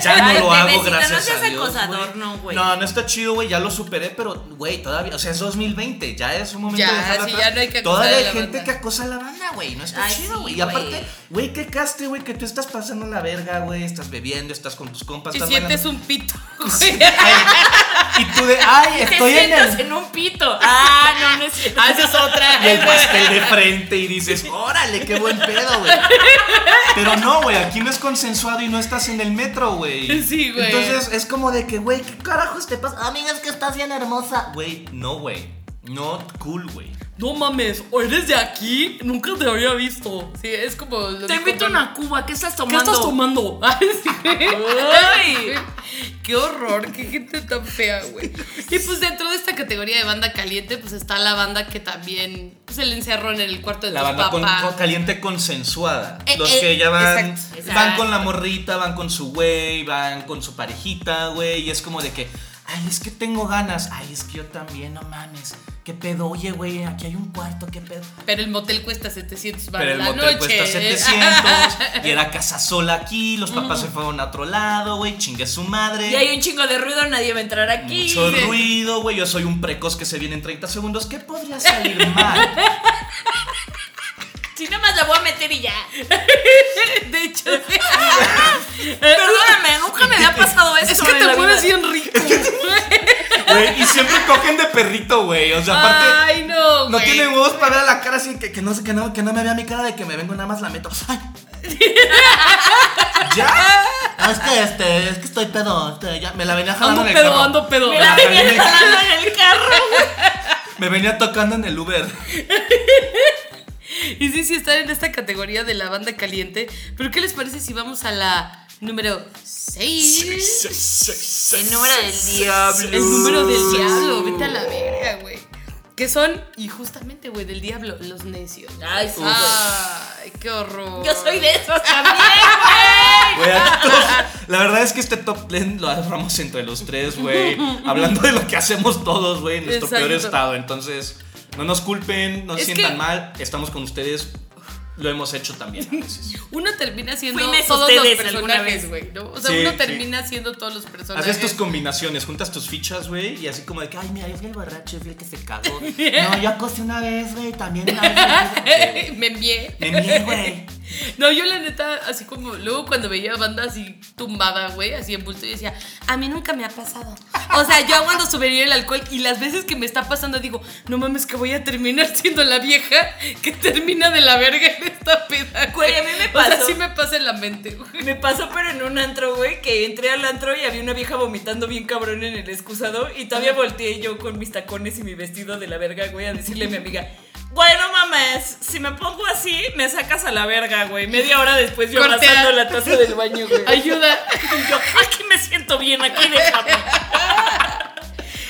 Ya no Ay, lo hago, bebecita, gracias no seas a Dios. acosador, no, güey. No, no está chido, güey, ya lo superé, pero, güey, todavía, o sea, es 2020, ya es un momento Ya, de dejarlo sí, atrás. ya no hay que acosar Todavía a hay la gente banda. que acosa a la banda, güey, no está Ay, chido, sí, güey. y güey. aparte, güey, qué caste, güey, que tú estás pasando la verga, güey, estás bebiendo, estás con tus compas, estás sientes bailando. un pito. Ay, y tú de, ay, Te estoy en sientas el... en un pito. Ah, no, no es cierto. Ah, esa es otra. Y el pastel de frente y dices, órale, qué buen pedo, güey. Pero no, güey, aquí no es consensuado y no estás en el metro, güey. Sí, güey. Entonces es como de que, güey, ¿qué carajos te pasa? Amiga, es que estás bien hermosa. Güey, no, güey. Not cool, güey. no mames, ¿o eres de aquí? Nunca te había visto. Sí, es como. lo Te invito a una cuba, ¿qué estás ¿Qué tomando? estás tomando? Ay, sí. Ay. Qué horror, qué gente tan fea, güey. Y pues dentro de esta categoría de banda caliente, pues está la banda que también pues, se le encerró en el cuarto de La banda con, papás. con- caliente consensuada. Eh, Los eh, que ya van, exacto. van con la morrita, van con su güey, van con su parejita, güey. Y es como de que, ay, es que tengo ganas. Ay, es que yo también, no mames. ¿Qué pedo? Oye, güey, aquí hay un cuarto, ¿qué pedo? Pero el motel cuesta 700 baros Pero el la motel noche. cuesta 700 y era casa sola aquí, los papás se fueron a otro lado, güey, chingue su madre. Y hay un chingo de ruido, nadie va a entrar aquí. Mucho ruido, güey, yo soy un precoz que se viene en 30 segundos, ¿qué podría salir mal? La voy a meter y ya. De hecho, Perdóname, nunca me había pasado esto. es que te vida. bien rico. Y siempre cogen de perrito, güey, o sea, aparte... Ay, no, No güey. tiene huevos para ver a la cara así, que, que no sé, que no, que no me vea mi cara de que me vengo nada más la meto. Ay. ¿Ya? No, es que este, es que estoy pedo. este, ya, me la venía jalando Ando en el pedo, carro. ando pedo. Me la venía, Jalando en el carro. me venía tocando en el Uber. Y sí, sí, están en esta categoría de la banda caliente. Pero ¿qué les parece si vamos a la número 6? El número del diablo. El número del diablo, vete a la verga, güey. Que son, y justamente, güey, del diablo, los necios. Ay, sí. Ay, qué horror. Yo soy de esos también, güey. La verdad es que este top 10 lo agarramos entre los tres, güey. Hablando de lo que hacemos todos, güey, en nuestro Exacto. peor estado. Entonces, no nos culpen, no se sientan que- mal. Estamos con ustedes. Lo hemos hecho también a veces. Uno termina siendo Fuimos todos los personajes, güey, ¿no? O sea, Sí, uno sí. termina siendo todos los personajes. Haces tus combinaciones, juntas tus fichas, güey, y así como de que, ay, mira, yo fui el borracho, yo fui el que se cagó. No, yo acosté una vez, güey, también una vez. Me envié. Me envié, güey. No, yo la neta, así como luego cuando veía banda así tumbada, güey, así en bulto, yo decía, a mí nunca me ha pasado. O sea, yo cuando subiría el alcohol y las veces que me está pasando digo, no mames que voy a terminar siendo la vieja que termina de la verga en esta peda. Güey, a mí me O sea, pasó. sí me pasa en la mente, güey. Me pasó, pero en un antro, güey, que entré al antro y había una vieja vomitando bien cabrón en el excusado y todavía volteé yo con mis tacones y mi vestido de la verga, güey, a decirle a mi amiga, bueno, mames, si me pongo así, me sacas a la verga, güey. Media hora después yo Cortea. abrazando la taza del baño, güey. Ayuda. Y yo, aquí me siento bien, aquí déjame.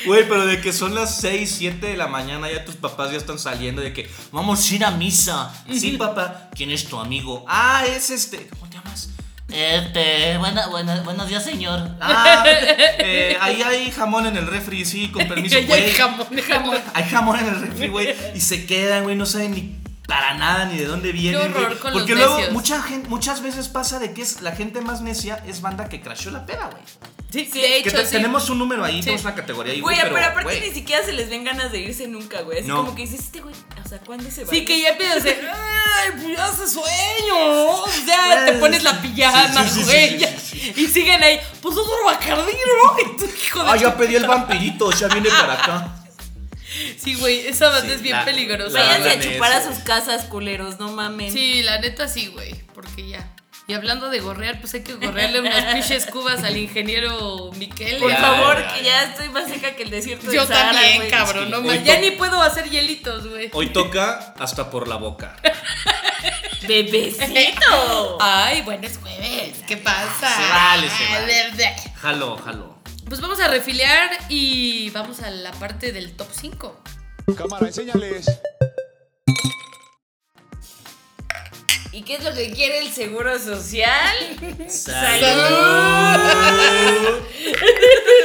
Güey, pero de que son las 6, 7 de la mañana, ya tus papás ya están saliendo de que vamos a ir a misa. Sí, papá. ¿Quién es tu amigo? Ah, es este. ¿Cómo te llamas? Este, buena, buena- buenos días, señor. Ah, eh, ahí hay jamón en el refri, sí, con permiso, Ya hay güey. jamón, jamón. Hay jamón en el refri, güey. Y se quedan, güey, no saben ni para nada ni de dónde vienen. horror güey. con Porque los luego necios. mucha gente, muchas veces pasa de que es la gente más necia es banda que crashó la peda, güey. Sí, Sí, de Que hecho, te- sí. tenemos un número ahí, Sí. tenemos una categoría ahí, Güey, güey. pero, aparte güey. ni siquiera se les ven ganas de irse nunca, güey. Así No. como que dices, este güey, o sea, ¿cuándo se va? Sí, que ya empiezas a decir, ay, pues ya hace sueño. O sea, te pones la pijama, sí, sí, sí, güey. sí, ya- sí, Y siguen ahí, pues otro bacardí, ¿no? Y tú, hijo de Ah, ya pedí el vampirito, ya viene para acá. Sí, güey, esa banda Sí, es bien la- peligrosa. la Váyanse a chupar a sus casas, culeros, no mamen. Sí, la neta sí, güey, porque ya. Y hablando de gorrear, pues hay que gorrearle unas pinches cubas al ingeniero Miquel. Por Ya, favor, ya, que ya. estoy más seca que el desierto de Yo Sahara, también, cabrón, no mames. Ya ni puedo hacer hielitos, güey. Hoy toca hasta por la boca. Bebecito. Ay, bueno, es jueves. ¿Qué pasa? Se vale, se vale. Jalo, jalo. Pues vamos a refiliar y vamos a la parte del top 5. Cámara, enséñales. ¿Y qué es lo que quiere el seguro social? ¡Salud!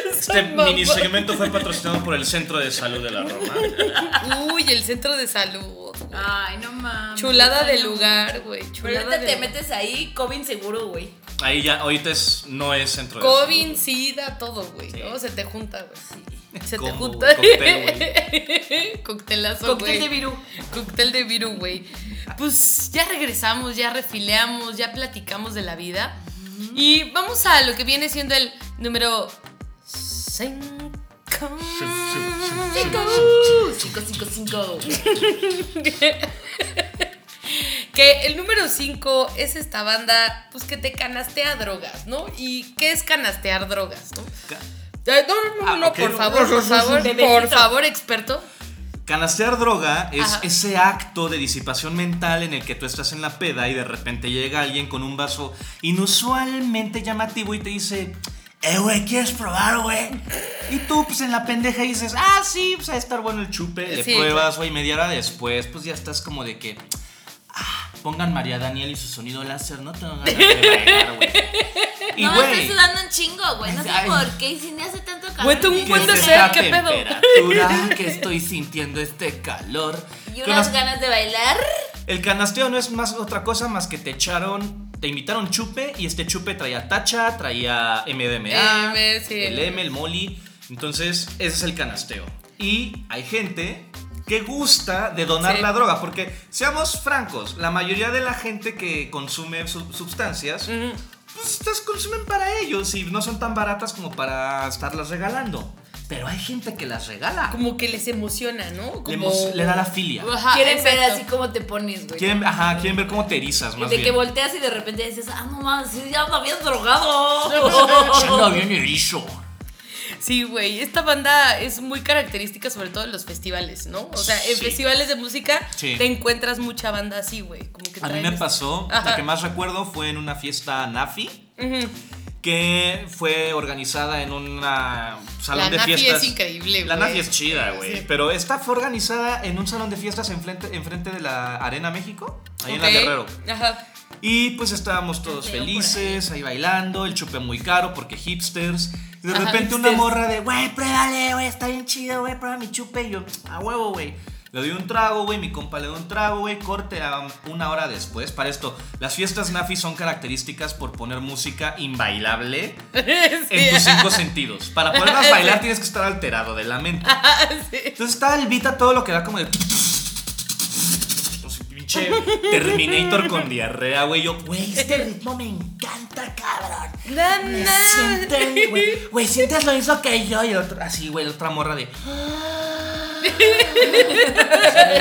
Este mini segmento fue patrocinado por el Centro de Salud de la Roma. Uy, el centro de salud. Ay, no mames. Chulada de lugar, güey. Pero Chulada ahorita de te metes ahí, COVID seguro, güey. Ahí ya, ahorita es, no es Centro de COVID, Salud. SIDA, todo, güey. Sí. ¿no? Se te junta, güey. Se te junta. cóctel, Coctelazo, Cóctel güey. de virú. Cóctel de virú, güey. Pues ya regresamos, ya refileamos, ya platicamos de la vida. Y vamos a lo que viene siendo el número 5. Cinco, cinco, cinco. Que el número 5 es esta banda, pues que te canastea drogas, ¿no? ¿Y qué es canastear drogas, no? No, no, no, Ah, no, por favor, por favor, por favor, experto. Canastear droga es Ajá. ese acto de disipación mental en el que tú estás en la peda y de repente llega alguien con un vaso inusualmente llamativo y te dice, eh, güey, ¿quieres probar, güey? Y tú, pues en la pendeja dices, ah, sí, pues va a estar bueno el chupe, le Sí, pruebas, güey, media hora después, pues ya estás como de que, ah, pongan María Daniel y su sonido láser, no tengo ganas de bailar, güey. Y, no, güey, estoy sudando un chingo, güey. No sé Ay. por qué. Y si me hace tanto calor. Güey, tú un buen ¿qué de es sed, esta ¿qué pedo? temperatura que estoy sintiendo este calor. Y unas ganas de bailar. El canasteo no es más otra cosa más que te echaron, te invitaron chupe y este chupe traía tacha, traía MDMA, M, sí. el M, el moli. Entonces, ese es el canasteo. Y hay gente que gusta de donar Sí. la droga, porque seamos francos, la mayoría de la gente que consume su- sustancias, pues estas consumen para ellos y no son tan baratas como para estarlas regalando. Pero hay gente que las regala. Como que les emociona, ¿no? Como... Le, le da la filia. Ajá, Quieren ver exacto. así como te pones, güey. Quieren, ajá, quieren ver cómo te erizas, más de bien. que volteas y de repente dices, ah, no mames, sí, ya ando bien drogado. Ya anda bien erizo. Sí, güey, esta banda es muy característica sobre todo en los festivales, ¿no? O sea, en Sí. festivales de música Sí. te encuentras mucha banda así, güey. A mí me este- pasó, Ajá. la que más recuerdo fue en una fiesta Nafi, que fue organizada en un salón La de Nafi fiestas. es increíble, La. Nafi es chida, güey. Sí. Pero esta fue organizada en un salón de fiestas enfrente, enfrente de la Arena México, ahí en la. Guerrero. Ajá. Y pues estábamos todos felices, ahí bailando, el chupe muy caro porque hipsters. Y de Ajá, repente una morra de, güey, pruébale, güey, está bien chido, güey, prueba mi chupe. Y yo, a huevo, güey. Le doy un trago, güey, mi compa le da un trago, güey, corte a una hora después. Para esto, las fiestas Nafi son características por poner música inbailable en tus cinco sentidos. Para poderlas bailar tienes que estar alterado de la mente. Sí. Entonces estaba el beat a todo lo que da como de. Pinche Terminator con diarrea, güey. Yo, güey, este ritmo me encanta, cabrón. Me en- güey. Güey, sientes lo mismo que yo. Y el otro, así, güey, la otra morra de.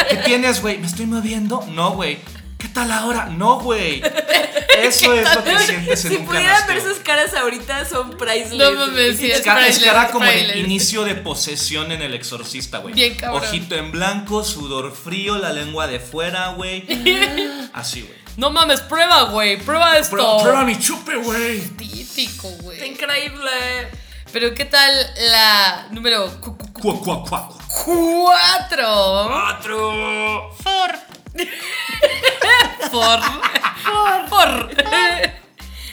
¿Qué tienes, güey? ¿Me estoy moviendo? No, güey. ¿Qué tal ahora? No, güey. Eso es lo que sientes en Si un pudieran ver canasteo. sus caras ahorita, son priceless. No mames, sí, Es es cara, es cara como de inicio de posesión en el exorcista, güey. Bien cabrón. Ojito en blanco, sudor frío, la lengua de fuera, güey. Así, güey. No mames, prueba, güey. Prueba esto. Prueba, prueba mi chupe, güey. Típico, Está güey. increíble. Pero ¿qué tal la número cu- cu- cu- cuatro? Cuatro. For. For. For.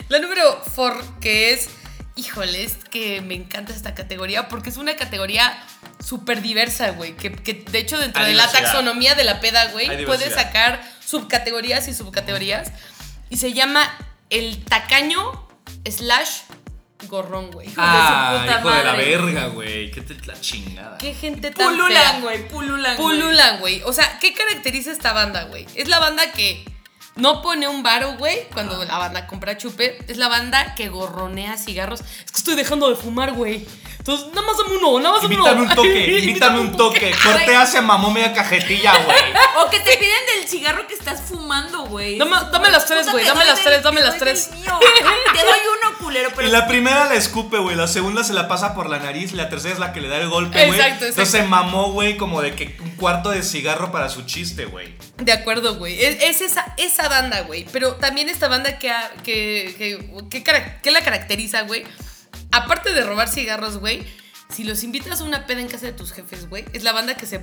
La número for, que es, híjole, es que me encanta esta categoría porque es una categoría súper diversa, güey. Que, que, de hecho dentro Hay de la taxonomía de la peda, güey, puedes sacar subcategorías y subcategorías. Y se llama el tacaño slash gorrón, güey. de Ah, su puta hijo de la madre. verga, güey. Qué te la chingada. Qué gente tan fea. Pululan, güey, pululan. güey. Pululan, güey. O sea, ¿qué caracteriza esta banda, güey? Es la banda que no pone un varo, güey, cuando la banda compra chupe. Es la banda que gorronea cigarros. Es que estoy dejando de fumar, güey. Entonces, nada más dame uno, nada más dame uno. Invítame un toque, invítame un toque. Cortea se mamó media cajetilla, güey. O que te piden del cigarro que estás fumando, güey. Dame- dame las tres, güey, dame las tres, dame las tres. mío. Te doy uno, culero, pero Y la primera la escupe, güey. La segunda se la pasa por la nariz. Y la tercera es la que le da el golpe, güey. Exacto, exacto. Entonces se mamó, güey, como de que un cuarto de cigarro para su chiste, güey. De acuerdo, güey. Es, es esa, esa banda, güey. Pero también esta banda que, que, que, que, que la caracteriza, güey. Aparte de robar cigarros, güey. Si los invitas a una peda en casa de tus jefes, güey. Es la banda que se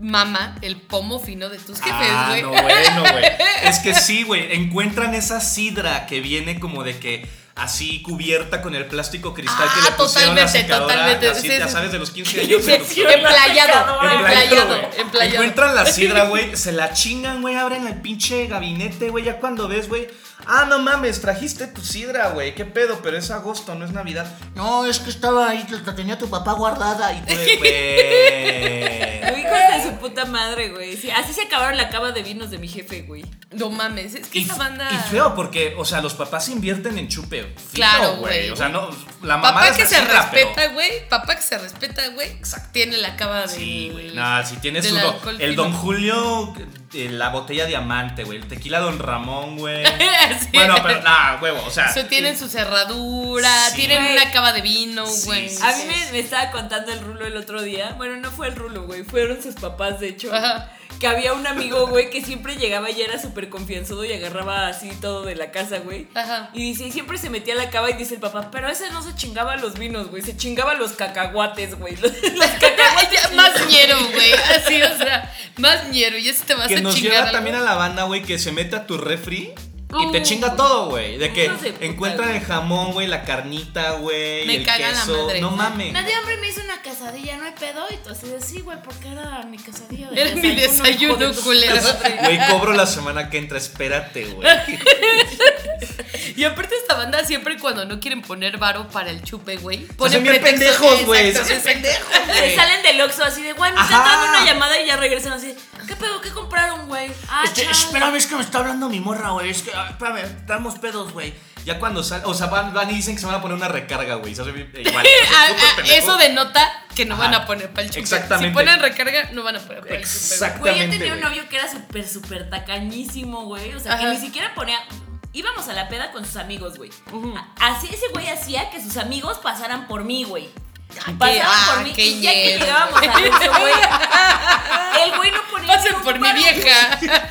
mama el pomo fino de tus jefes, ah, güey. no, bueno, güey. Es que sí, güey. Encuentran esa sidra que viene como de que así cubierta con el plástico cristal que Ah, le pusieron a la totalmente, secadora, totalmente. así, Sí, ya sí. sabes, de los 15 años. Sí, emplayado, Emplayado, emplayado. Encuentran la sidra, güey, se la chingan, güey, abren el pinche gabinete, güey, ya cuando ves, güey. Ah, no mames, trajiste tu sidra, güey, qué pedo, pero es agosto, no es Navidad. No, es que estaba ahí, la tenía tu papá guardada y tú, güey. Hijos de su puta madre, güey. Sí, así se acabaron la cava de vinos de mi jefe, güey. No mames, es que Y, esa banda. y feo, porque, o sea, los papás invierten en chupe, fino, Claro, güey. O sea, no, la mamá Papá es que se respeta, güey. Papá que se respeta, güey. Exacto. Tiene la cava de. Sí, güey. Nah, si tienes su el. Don Julio, la botella diamante, güey. El tequila Don Ramón, güey. Sí. Bueno, pero nada, huevo. O sea, Eso tienen su cerradura, Sí. tienen Güey. una cava de vino, Sí, güey. sí, A mí me, me estaba contando el rulo el otro día. Bueno, no fue el rulo, güey. Fueron sus papás, de hecho. Ajá. Que había un amigo, güey, que siempre llegaba y era súper confianzudo y agarraba así todo de la casa, güey. Ajá. Y dice, y siempre se metía a la cava y dice el papá, pero ese no se chingaba los vinos, güey. Se chingaba los cacahuates, güey. Los, los cacahuates. Más ñero, güey. Así, o sea, más ñero. Y eso te vas que a nos chingar. lleva algo. también a la banda, güey, que se mete a tu refri. Y te chinga todo, güey. De que encuentran el jamón, güey, la carnita, güey. Me el caga la queso. madre. No mames. Me dio hambre y me hizo una quesadilla, no hay pedo. Y tú así de sí, güey, porque era mi quesadilla. de Era mi desayuno, culero. Güey, cobro la semana que entra, espérate, güey. Y aparte esta banda siempre cuando no quieren poner varo para el chupe, güey. Se ponen bien pendejos, güey. Exacto. pendejos, güey. salen del Oxxo así de, güey, me está Ajá. entrando una llamada y ya regresan así. ¿Qué pedo? ¿Qué compraron, güey? Ah, Este, espérame, es que me está hablando mi morra, güey. Es que, ah, espérame, estamos pedos, güey. Ya cuando salen, o sea, van, van y dicen que se van a poner una recarga, güey. Hace Ah, ah, eso denota que no Ajá. van a poner para el chupe. Exactamente. Si ponen recarga, no van a poner para el chupe. Exacto. Güey, yo Exactamente, tenía un novio que era súper, súper tacañísimo, güey. O sea, que ni siquiera ponía. Íbamos a la peda con sus amigos, güey. A- Así ese güey hacía que sus amigos pasaran por mí, güey. qué- Pasaban ah, por mí qué y ya que llegábamos al Oxxo, güey. El güey no ponía. Pasen por mi vieja.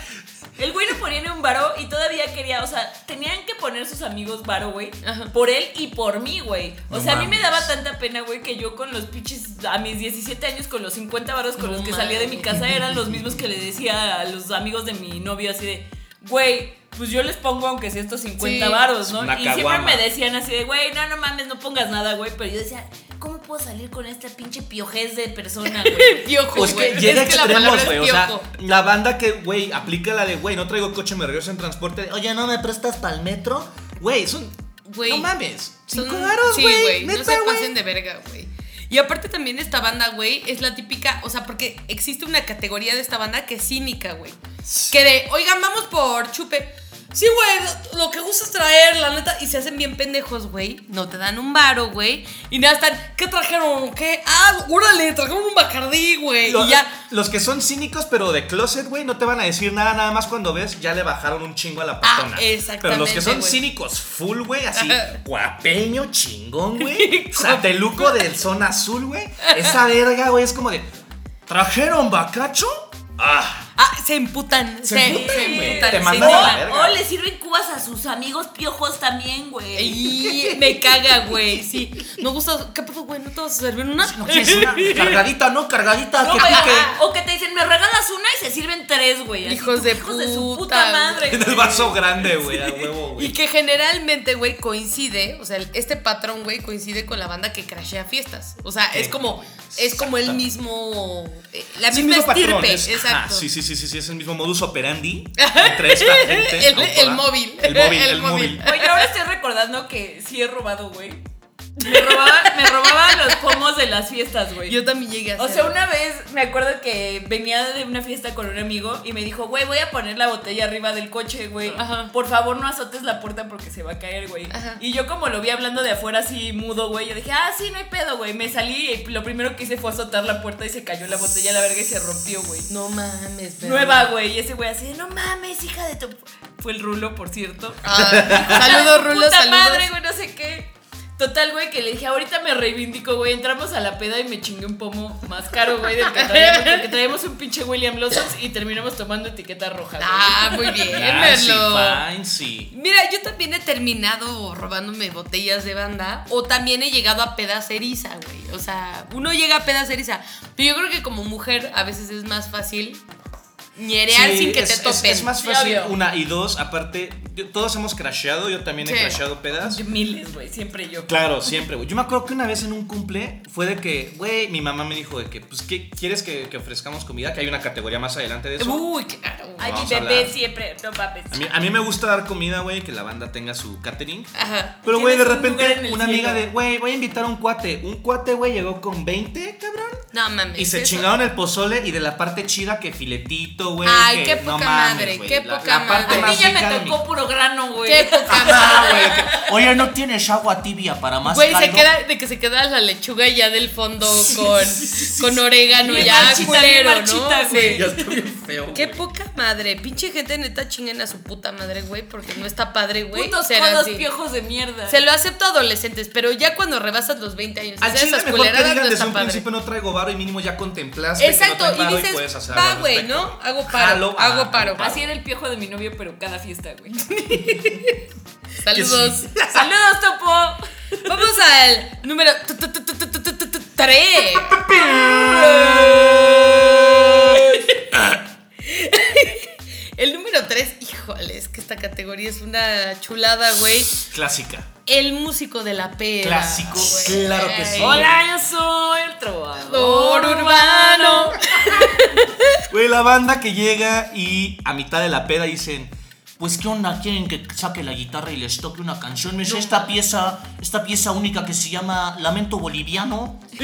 El güey no ponía ni un varo y todavía quería, o sea, tenían que poner sus amigos varo, güey, por él y por mí, güey. O No sea, a mí me daba tanta pena, güey, que yo con los pinches, a mis 17 años, con los 50 varos con No los que salía de mi casa, eran los mismos que le decía a los amigos de mi novio, así de, güey, pues yo les pongo aunque sea estos 50 Sí. varos, ¿no? Una Y siempre me decían así de, güey, no, no mames, no pongas nada, güey. Pero yo decía, ¿cómo puedo salir con esta pinche piojez de persona, güey? Piojo, Pues güey. que llega a Es que la palabra extremos, es güey. O sea, piojo. la banda que, güey, aplica la de, güey, no traigo coche, me regreso en transporte. Oye, ¿no me prestas para el metro? Güey, son. Güey, no mames. Son- Cinco varos, Sí, güey. güey. No se pasen de verga, güey. Y aparte también esta banda, güey, es la típica, o sea, porque existe una categoría de esta banda que es cínica, güey. Que de, oigan, vamos por chupe. Sí, güey, lo que gustas traer, la neta. Y se hacen bien pendejos, güey. No te dan un varo, güey. Y nada, están, ¿qué trajeron? ¿Qué? Ah, órale, trajeron un bacardí, güey. Lo- Y ya. Los que son cínicos, pero de closet, güey, no te van a decir nada, nada más cuando ves, ya le bajaron un chingo a la persona. Ah, exactamente, Pero los que son cínicos full, güey, así, guapeño, chingón, güey. Sateluco del zona azul, güey. Esa verga, güey, es como de. ¿Trajeron bacacho? Ah. Ah, se emputan. Se, Se emputan. Te mandan a la O, verga. o le sirven cubas a sus amigos piojos también, güey. Y me caga, güey. Sí. No gusta. ¿Qué pasó, güey? ¿No te vas a servir una? No una cargadita, ¿no? Cargadita, No, que güey, pique. o que te dicen, me regalas una y se sirven tres, güey. Así, Hijos de hijos de su puta, puta madre. En el vaso grande, güey, a huevo, güey. Y que generalmente, güey, coincide, o sea, este patrón, güey, coincide con la banda que crashea fiestas. O sea, es como, es como el mismo, eh, la Es el misma mismo patrón, estirpe, es- ajá, exacto. sí, sí, sí, sí, sí, es el mismo modus operandi entre esta gente. El- autora. el móvil. El móvil, el, El móvil. yo ahora estoy recordando que sí he robado, güey. Me robaba, me robaba los pomos de las fiestas, güey. Yo también llegué a O hacer. sea, una vez me acuerdo que venía de una fiesta con un amigo y me dijo, güey, voy a poner la botella arriba del coche, güey. Ajá. Por favor, no azotes la puerta porque se va a caer, güey. Ajá. Y yo como lo vi hablando de afuera así mudo, güey, yo dije, ah, sí, no hay pedo, güey. Me salí y lo primero que hice fue azotar la puerta y se cayó la botella a la verga y se rompió, güey. No mames, verga. Nueva, güey. Y ese güey así no mames, hija de tu... Fue el rulo, por cierto. Ah, saludos, Rulo, saludos. madre, güey, no sé qué. Total, güey, que le dije, ahorita me reivindico, güey. Entramos a la peda y me chingué un pomo más caro, güey, del que traíamos. Porque traíamos un pinche William Lawsons y terminamos tomando etiqueta roja, güey. Ah, muy bien, Fancy, Merlo. fancy. Mira, yo también he terminado robándome botellas de banda o también he llegado a pedas eriza, güey. O sea, uno llega a pedas eriza, pero yo creo que como mujer a veces es más fácil ñerear Sí, sin que es, te topen. es más fácil, obvio. una y dos, aparte, yo- todos hemos crasheado, yo también he Sí. crasheado pedas. Miles, güey, siempre yo. Claro, siempre, güey. Yo me acuerdo que una vez en un cumple fue de que, güey, mi mamá me dijo de que, pues, ¿qué quieres que, que ofrezcamos comida? Que hay una categoría más adelante de eso. Uy, claro. Ay, mi bebé siempre, no mames. A mí, a mí me gusta dar comida, güey, que la banda tenga su catering. Ajá. Pero, güey, de un repente, una amiga de, güey, voy a invitar a un cuate. Un cuate, güey, llegó con 20, cabrón. No mames. Y se chingaron el pozole y de la parte chida que filetito, güey. Ay, que qué no poca mames, madre, qué La- poca la parte madre. A mí ya me mi- tocó puro grano, güey. Qué poca madre. Oye, ¿no tienes agua tibia para más Güey, se queda, de que se queda la lechuga ya del fondo con, con orégano, ya marchita, culero, marchita, ¿no? güey. Ya está bien feo. Qué poca madre. Pinche gente neta chinguen a su puta madre, güey, porque no está padre, güey. Putos codos piojos de mierda. Se lo acepto a adolescentes, pero ya cuando rebasas los 20 años, Al esas mejor que culeradas digan no desde un padre. principio no traigo varo y mínimo ya contemplaste Exacto, que no traen y dices, va, güey. ¿no? Hago paro, Jalo, hago ah, paro. Así era el piojo de mi novio, pero cada fiesta, güey. Saludos. ¡Saludos, Topo! Vamos al número 3. El número 3, híjole, es que esta categoría es una chulada, güey. Clásica. El músico de la pera. Clásico, güey. claro que sí. Hola, yo soy el Trovador trovador urbano. Güey, la banda que llega y a mitad de la peda dicen, pues qué onda, quieren que saque la guitarra y les toque una canción. Me sé esta pieza, esta pieza única que se llama Lamento Boliviano.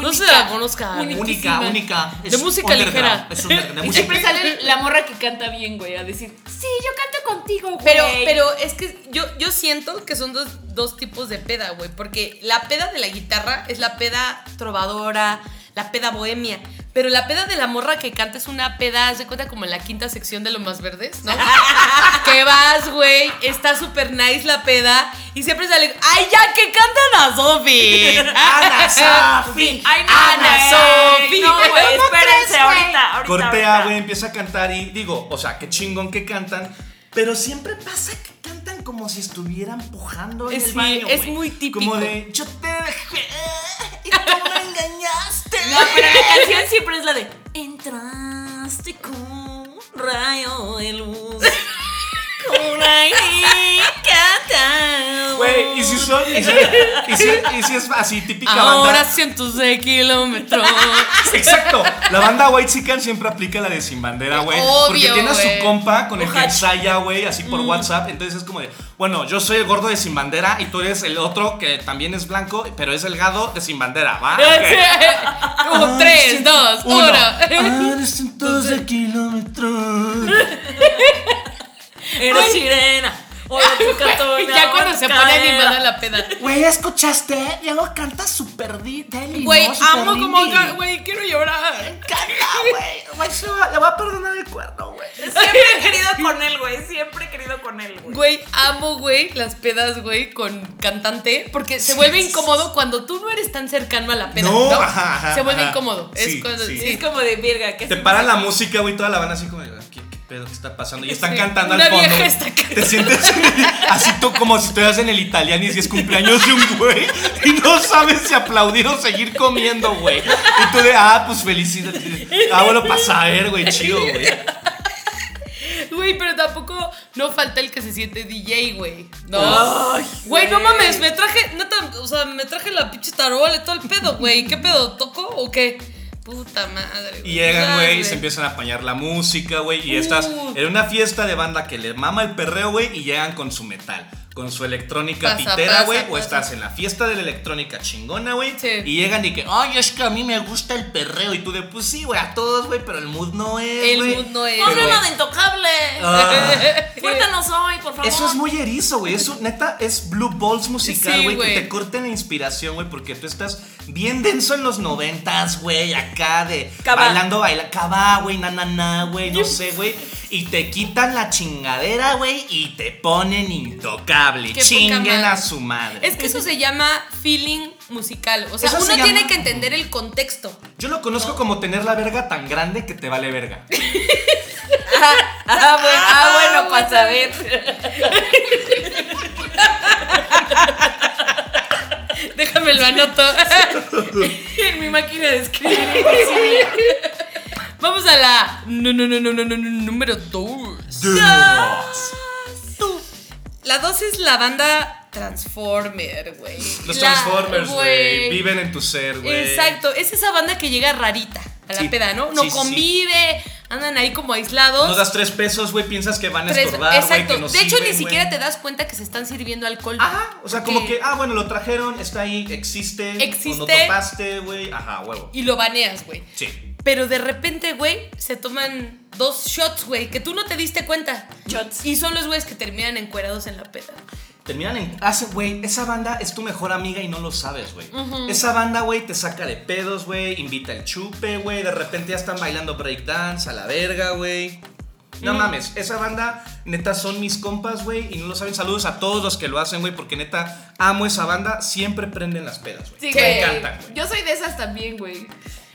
No se la conozca. Única. Única. De música ligera. Es de Y música siempre sale la morra que canta bien, güey, a decir, sí, yo canto contigo, güey. Pero, pero es que yo, yo siento que son dos, dos tipos de peda, güey. Porque la peda de la guitarra es la peda trovadora, la peda bohemia. Pero la peda de la morra que canta es una peda, se cuenta como en la quinta sección de Lo Más Verdes, ¿no? que vas, güey, está súper nice la peda y siempre sale, ¡ay, ya que cantan a Sofi! Ana. Ay, no, Ana güey. Sofi. No, güey, ¿Cómo espérense crees, ahorita, ahorita. Cortea, güey, empieza a cantar y digo, o sea, qué chingón que cantan, pero siempre pasa que cantan como si estuvieran pujando en Sí, el baño, es muy típico. Como de, yo te dejé y tú me engañaste. No, pero la canción siempre es la de Entraste con rayo de luz. Güey, y si son, y si, y si- y si es así, típica Ahora banda. cientos de kilómetros. Exacto, la banda White Chicken siempre aplica la de sin bandera, güey. Porque tiene a su compa con el que ensaya, güey, así por WhatsApp. Entonces es como de, bueno, yo soy el gordo de sin bandera y tú eres el otro que también es blanco, pero es el gado de sin bandera, ¿va? Ok. Como tres, dos, uno. A cientos de kilómetros. Eres sirena. Hola, tu catona. ya cuando se pone cadera. animada la peda. Güey, ¿escuchaste? Luego canta super deli, Güey, amo como güey, quiero llorar. Canta, güey. Güey, le va a perdonar el cuerno, güey. Siempre he querido con él, güey. Siempre he querido con él, güey. Güey, amo, güey, las pedas, güey, con cantante, porque se vuelve incómodo cuando tú no eres tan cercano a la peda. No, No, ajá, ajá, se vuelve ajá. incómodo. Sí, es cuando, sí. Es como de verga. ¿qué Te paran la música, güey, toda la banda así como de, ¿qué, qué pedo que está pasando? Y están Sí, cantando al fondo. vieja está cantando. Te sientes así tú como si estuvieras en el italiano y si es cumpleaños de un güey y no sabes si aplaudir o seguir comiendo, güey. Y tú de, ah, pues felicidad. Ah, bueno, pasa a ver, güey, chido, güey. Güey, pero tampoco no falta el que se siente DJ, güey. No. Güey, no mames, me traje, neta, o sea, me traje la pinche tarola y todo el pedo, güey. ¿Qué pedo? ¿Toco o qué? Puta madre. Y llegan, güey, y se empiezan a apañar la música, güey. Y estás en una fiesta de banda que le mama el perreo, güey, y llegan con su metal. Con su electrónica Pasa, pitera, güey. O estás en la fiesta de la electrónica chingona, güey. Sí. Y llegan y que, ay, es que a mí me gusta el perreo. Y tú de, pues sí, güey, a todos, güey, pero el mood no es. El güey". mood no es. Pero- de intocable. Ah. Fuerte no soy, por favor. Eso es muy erizo, güey. Eso, neta, es Blue Balls musical, Sí, güey. que te corten la inspiración, güey. Porque tú estás bien denso en los noventas, güey. Acá de Cabá. bailando, baila. Cabá, güey, na, na, na, güey. No sé, güey. Y te quitan la chingadera, güey. Y te ponen intocable. Chinguen a su madre. Es que eso se llama feeling musical. O sea, Eso se uno tiene llama- que entender el contexto. Yo lo conozco como tener la verga tan grande que te vale verga. Ah, bueno, ah, bueno, para saber. Déjame lo anoto. en mi máquina de escribir. Vamos a la no, no, no, no, no, no, no, número 2. La 2 es la banda Transformer, güey. Los La- Transformers, güey. Viven en tu ser, güey. Exacto, es esa banda que llega rarita a la Sí. peda, ¿no? No Sí, sí. Andan ahí como aislados. No das tres pesos, güey. Piensas que van a estorbar, güey. exacto. que no de hecho, sirven, ni siquiera te das cuenta que se están sirviendo alcohol. Ajá, o sea, como que, ah, bueno, lo trajeron, está ahí, existe. Existe. O no topaste, güey. Ajá, huevo. Y lo baneas, güey. Sí. Pero de repente, güey, se toman dos shots, güey, que tú no te diste cuenta. Shots. Y son los güeyes que terminan encuerados en la peda. Terminan en. Hace, güey, esa banda es tu mejor amiga y no lo sabes, güey. Esa banda, güey, te saca de pedos, güey. Invita el chupe, güey. De repente ya están bailando breakdance a la verga, güey. No mames, esa banda, neta, son mis compas, güey. Y no lo saben. Saludos a todos los que lo hacen, güey. Porque neta, amo esa banda. Siempre prenden las pedas, güey. Sí. Me encantan, güey. Yo soy de esas también, güey.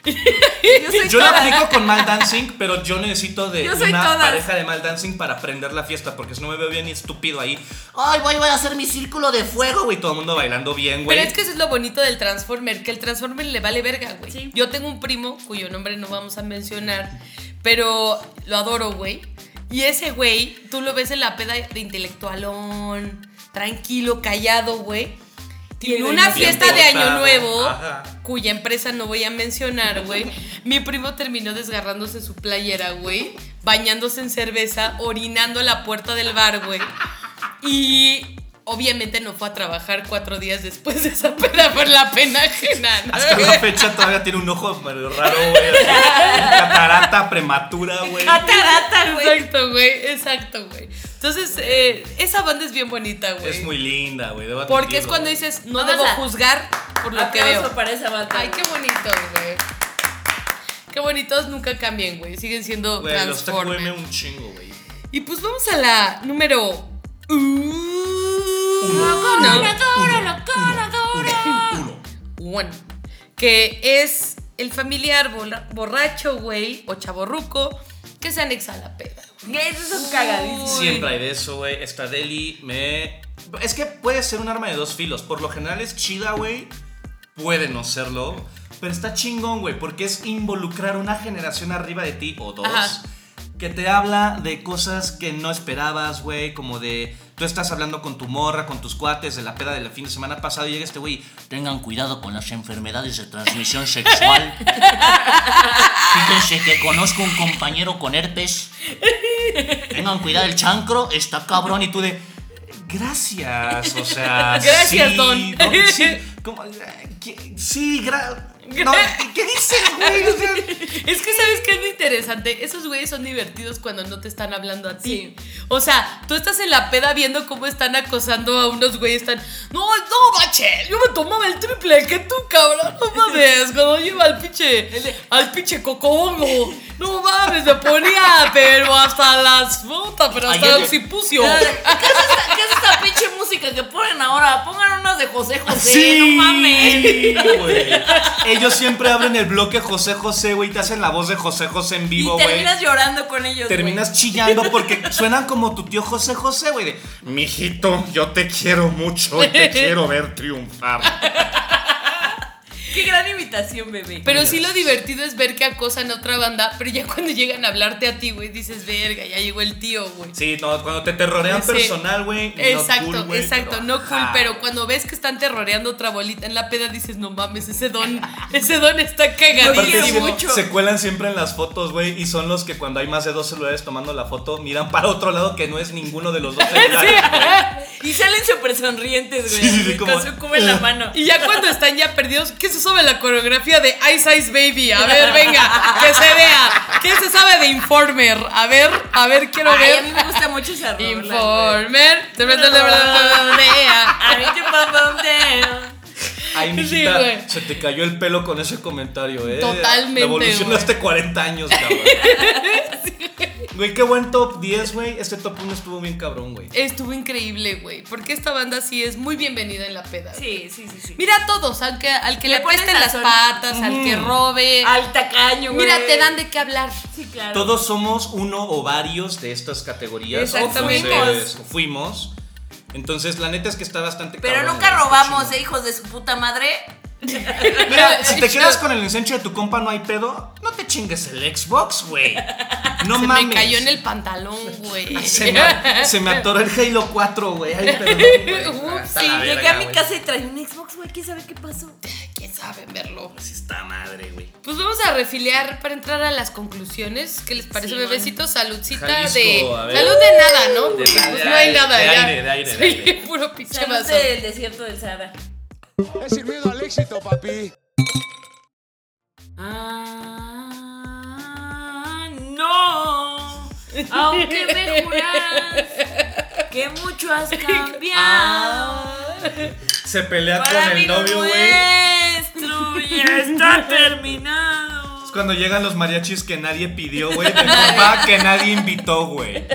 Yo soy Yo lo aplico con mal dancing, pero yo necesito de Yo una todas. pareja de mal dancing para prender la fiesta, porque si no me veo bien y estúpido ahí. Ay, voy, voy a hacer mi círculo de fuego, Güey, todo el mundo bailando bien, güey. Pero es que eso es lo bonito del Transformer, que el Transformer le vale verga, güey. Sí. Yo tengo un primo cuyo nombre no vamos a mencionar, pero lo adoro, güey. Y ese güey, tú lo ves en la peda de intelectualón, tranquilo, callado, güey. Y en una fiesta de Año. Nuevo, Ajá. cuya empresa no voy a mencionar, güey, mi primo terminó desgarrándose su playera, güey, bañándose en cerveza, orinando a la puerta del bar, güey. Y obviamente no fue a trabajar cuatro días después de esa peda por la pena ajena. ¿no? Hasta la fecha todavía tiene un ojo medio raro, güey. Catarata prematura, güey. Catarata, güey. Exacto, güey, exacto, güey. Entonces, eh, esa banda es bien bonita, güey. Es muy linda, güey. debo Porque es cuando dices, no Vamos debo a- juzgar por lo que Aplauso veo. para esa banda. Ay, qué bonito, güey. Qué bonitos nunca cambian, güey. Siguen siendo Güey, los TQM Transformers. un chingo, güey. Y pues vamos a la número. Uno. One. Que es el familiar bola- borracho, güey, o chaborruco, que se anexa a la peda. Esos son cagadísimos. Siempre hay de eso, güey. Esta Deli me. Es que puede ser un arma de dos filos. Por lo general es chida, güey. Puede no serlo. Pero está chingón, güey. Porque es involucrar una generación arriba de ti o dos. Ajá. Que te habla de cosas que no esperabas, güey. Como de. Tú estás hablando con tu morra, con tus cuates de la peda del fin de semana pasado. Y llega este güey. Tengan cuidado con las enfermedades de transmisión sexual. Fíjense que conozco un compañero con herpes. Tengan cuidado, el chancro está cabrón y tú de. Gracias, o sea. Gracias, sí, don. sí, como, eh, sí, gra- no, ¿qué, dices, güey? O sea, Es que sabes qué es lo interesante. Esos güeyes son divertidos cuando no te están hablando a ti. Sí. O sea, tú estás en la peda viendo cómo están acosando a unos güeyes. Están, no, no, bache. Yo me tomaba el triple que tú, cabrón. No mames. Cuando lleva al pinche, al pinche cocobongo. No mames, me ponía, pero hasta las putas, pero hasta el cipucio. ¿Qué es, esta, ¿Qué es esta pinche música que ponen ahora? Pongan unas de José José, sí, no mames. güey. Ellos siempre abren el bloque José José, güey, te hacen la voz de José José en Y vivo, güey. terminas llorando con ellos. Terminas chillando porque suenan como tu tío José José, güey. Mijito, yo te quiero mucho y te quiero ver triunfar. Qué gran imitación, bebé. Pero sí lo divertido es ver que acosan a otra banda, pero ya cuando llegan a hablarte a ti, güey, dices, verga, ya llegó el tío, güey. Sí, no, cuando te terrorean Sí. personal, güey. no Exacto, cool, exacto, pero- no cool, pero cuando ves que están terroreando otra bolita en la peda dices, no mames, ese don, ese don está siempre mucho. se cuelan siempre en las fotos, güey, y son los que cuando hay más de dos celulares tomando la foto, miran para otro lado que no es ninguno de los dos celulares. Y salen súper sonrientes, güey. Sí, sí, sí, así, como- cubo en la mano. Y ya cuando están ya perdidos, ¿qué se sabe la coreografía de Ice Ice Baby? A ver, venga, que se vea. ¿Qué se sabe de Informer? A ver, a ver, quiero Ay, a mí ver. me gusta mucho esa rola. Informer. A mí te bombardeo. Ay, Sí, mijita, güey. se te cayó el pelo con ese comentario, eh. Totalmente, Evolucionaste 40 años, cabrón. Güey, qué buen top 10, güey. Este top 1 estuvo bien cabrón, güey. Estuvo increíble, güey, porque esta banda sí es muy bienvenida en la peda. Sí, sí, sí, sí. Mira a todos, al que, al que Le le, pones pesten las patas, al que robe. Al tacaño, güey. Mira, te dan de qué hablar. Sí, claro. Todos somos uno o varios de estas categorías. Exactamente. Entonces, o fuimos. Entonces, la neta es que está bastante Pero cabrón, nunca robamos, eh, hijos de su puta madre. Mira, si te quedas con el ensanche de tu compa, no hay pedo. No te chingues el Xbox, güey. No Se mames. me cayó en el pantalón, güey. Se me, se me atoró el Halo 4, güey. Ay, perdón, güey. Ups, sí, Llegué verga, a mi casa y traía un Xbox, güey. ¿Quién sabe qué pasó? ¿Quién sabe verlo? Así está madre, güey. Pues vamos a refiliar para entrar a las conclusiones. ¿Qué les parece, Sí, bebecito? Saludcita Jalisco, de. Salud de nada, ¿no? De pues de no hay aire, nada de ya. aire, de aire, de Sí, aire. puro pinche Salud del desierto del Sahara. Es sin miedo al éxito, papi. Ah, No, aunque me juras que mucho has cambiado. Se pelea Para con mí el novio, güey. ya está terminado. Es cuando llegan los mariachis que nadie pidió, güey. De papá que nadie invitó, güey.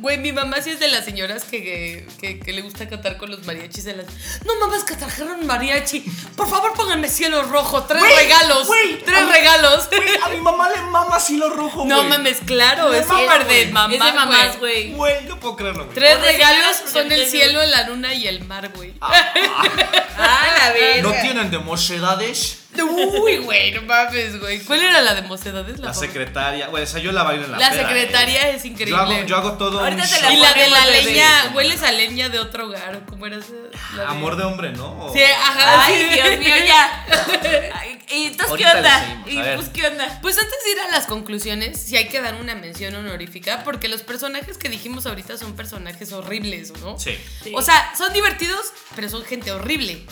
Güey, mi mamá sí es de las señoras que, que, que le gusta cantar con los mariachis. De las, no mames, que trajeron mariachi. Por favor, pónganme cielo rojo. Tres regalos. güey, tres a regalos. A mi mamá le mama lo rojo, güey. No mames, claro, Le es súper de mamá. es de mamás, güey. güey. No puedo creerlo, güey. Tres regalos son el cielo, la luna y el mar, güey. Ah, la verga. ¿No tienen de mocedades? Uy, güey, no mames, güey. ¿Cuál era la de mocedades? La favorita. secretaria, güey, esa yo la bailo en la La secretaria eh. es increíble. Yo hago, yo hago todo Ahorita un te la. Y la de la leña, hueles a leña de otro hogar. ¿Cómo era esa? La de- Amor de hombre, ¿no? O- Sí, ajá. Ay, sí. Dios mío, ya. ¿Y entonces qué onda? ¿Y pues qué onda? Pues antes de ir a las conclusiones, sí hay que dar una mención honorífica, porque los personajes que dijimos ahorita son personajes horribles, ¿no? Sí. Sí. O sea, son divertidos, pero son gente horrible.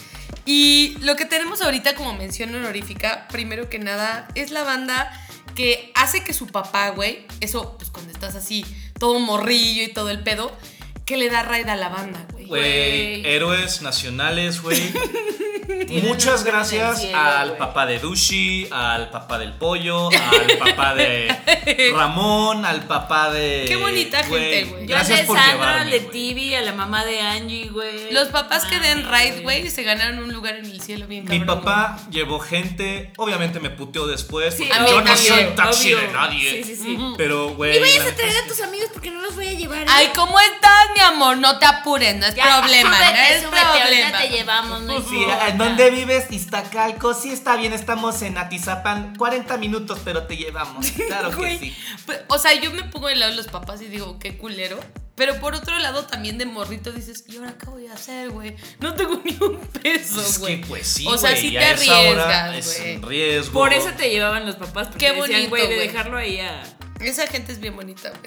Y lo que tenemos ahorita como mención honorífica, primero que nada, es la banda que hace que su papá, güey, eso, pues cuando estás así, todo morrillo y todo el pedo, que le da raid a la banda, güey. Güey, héroes nacionales, güey. Muchas gracias cielo, al papá de Dushi, al papá del pollo, al papá de Ramón, al papá de. Qué bonita gente, güey. Yo Gracias de por Sandra, llevarme, de güey. Tibi, a la mamá de Angie, güey. Los papás que den raid, güey, se ganaron un lugar en el cielo bien Mi cabrón. papá llevó gente, obviamente me puteó después. Sí, porque a yo no también, soy taxi obvio. de nadie. Sí, sí, sí. Pero, güey. Y vayas a traer a tus amigos porque no los voy a llevar. ¿eh? Ay, ¿cómo estás, mi amor? No te apures, no es Ya, problema, súbete, no es súbete, problema. te llevamos, no Sí. ¿en dónde vives? Iztacalco. Sí, está bien, estamos en Atizapán. 40 minutos, pero te llevamos. Claro que sí. pues, O sea, yo me pongo del lado de los papás y digo, qué culero. Pero por otro lado, también de morrito dices, ¿y ahora qué voy a hacer, güey? No tengo ni un peso, Es güey. que, pues sí. O sea, güey, sí te arriesgas, Es güey. riesgo. Por eso te llevaban los papás. Porque Qué bonito, güey, de dejarlo ahí a. Esa gente es bien bonita, güey.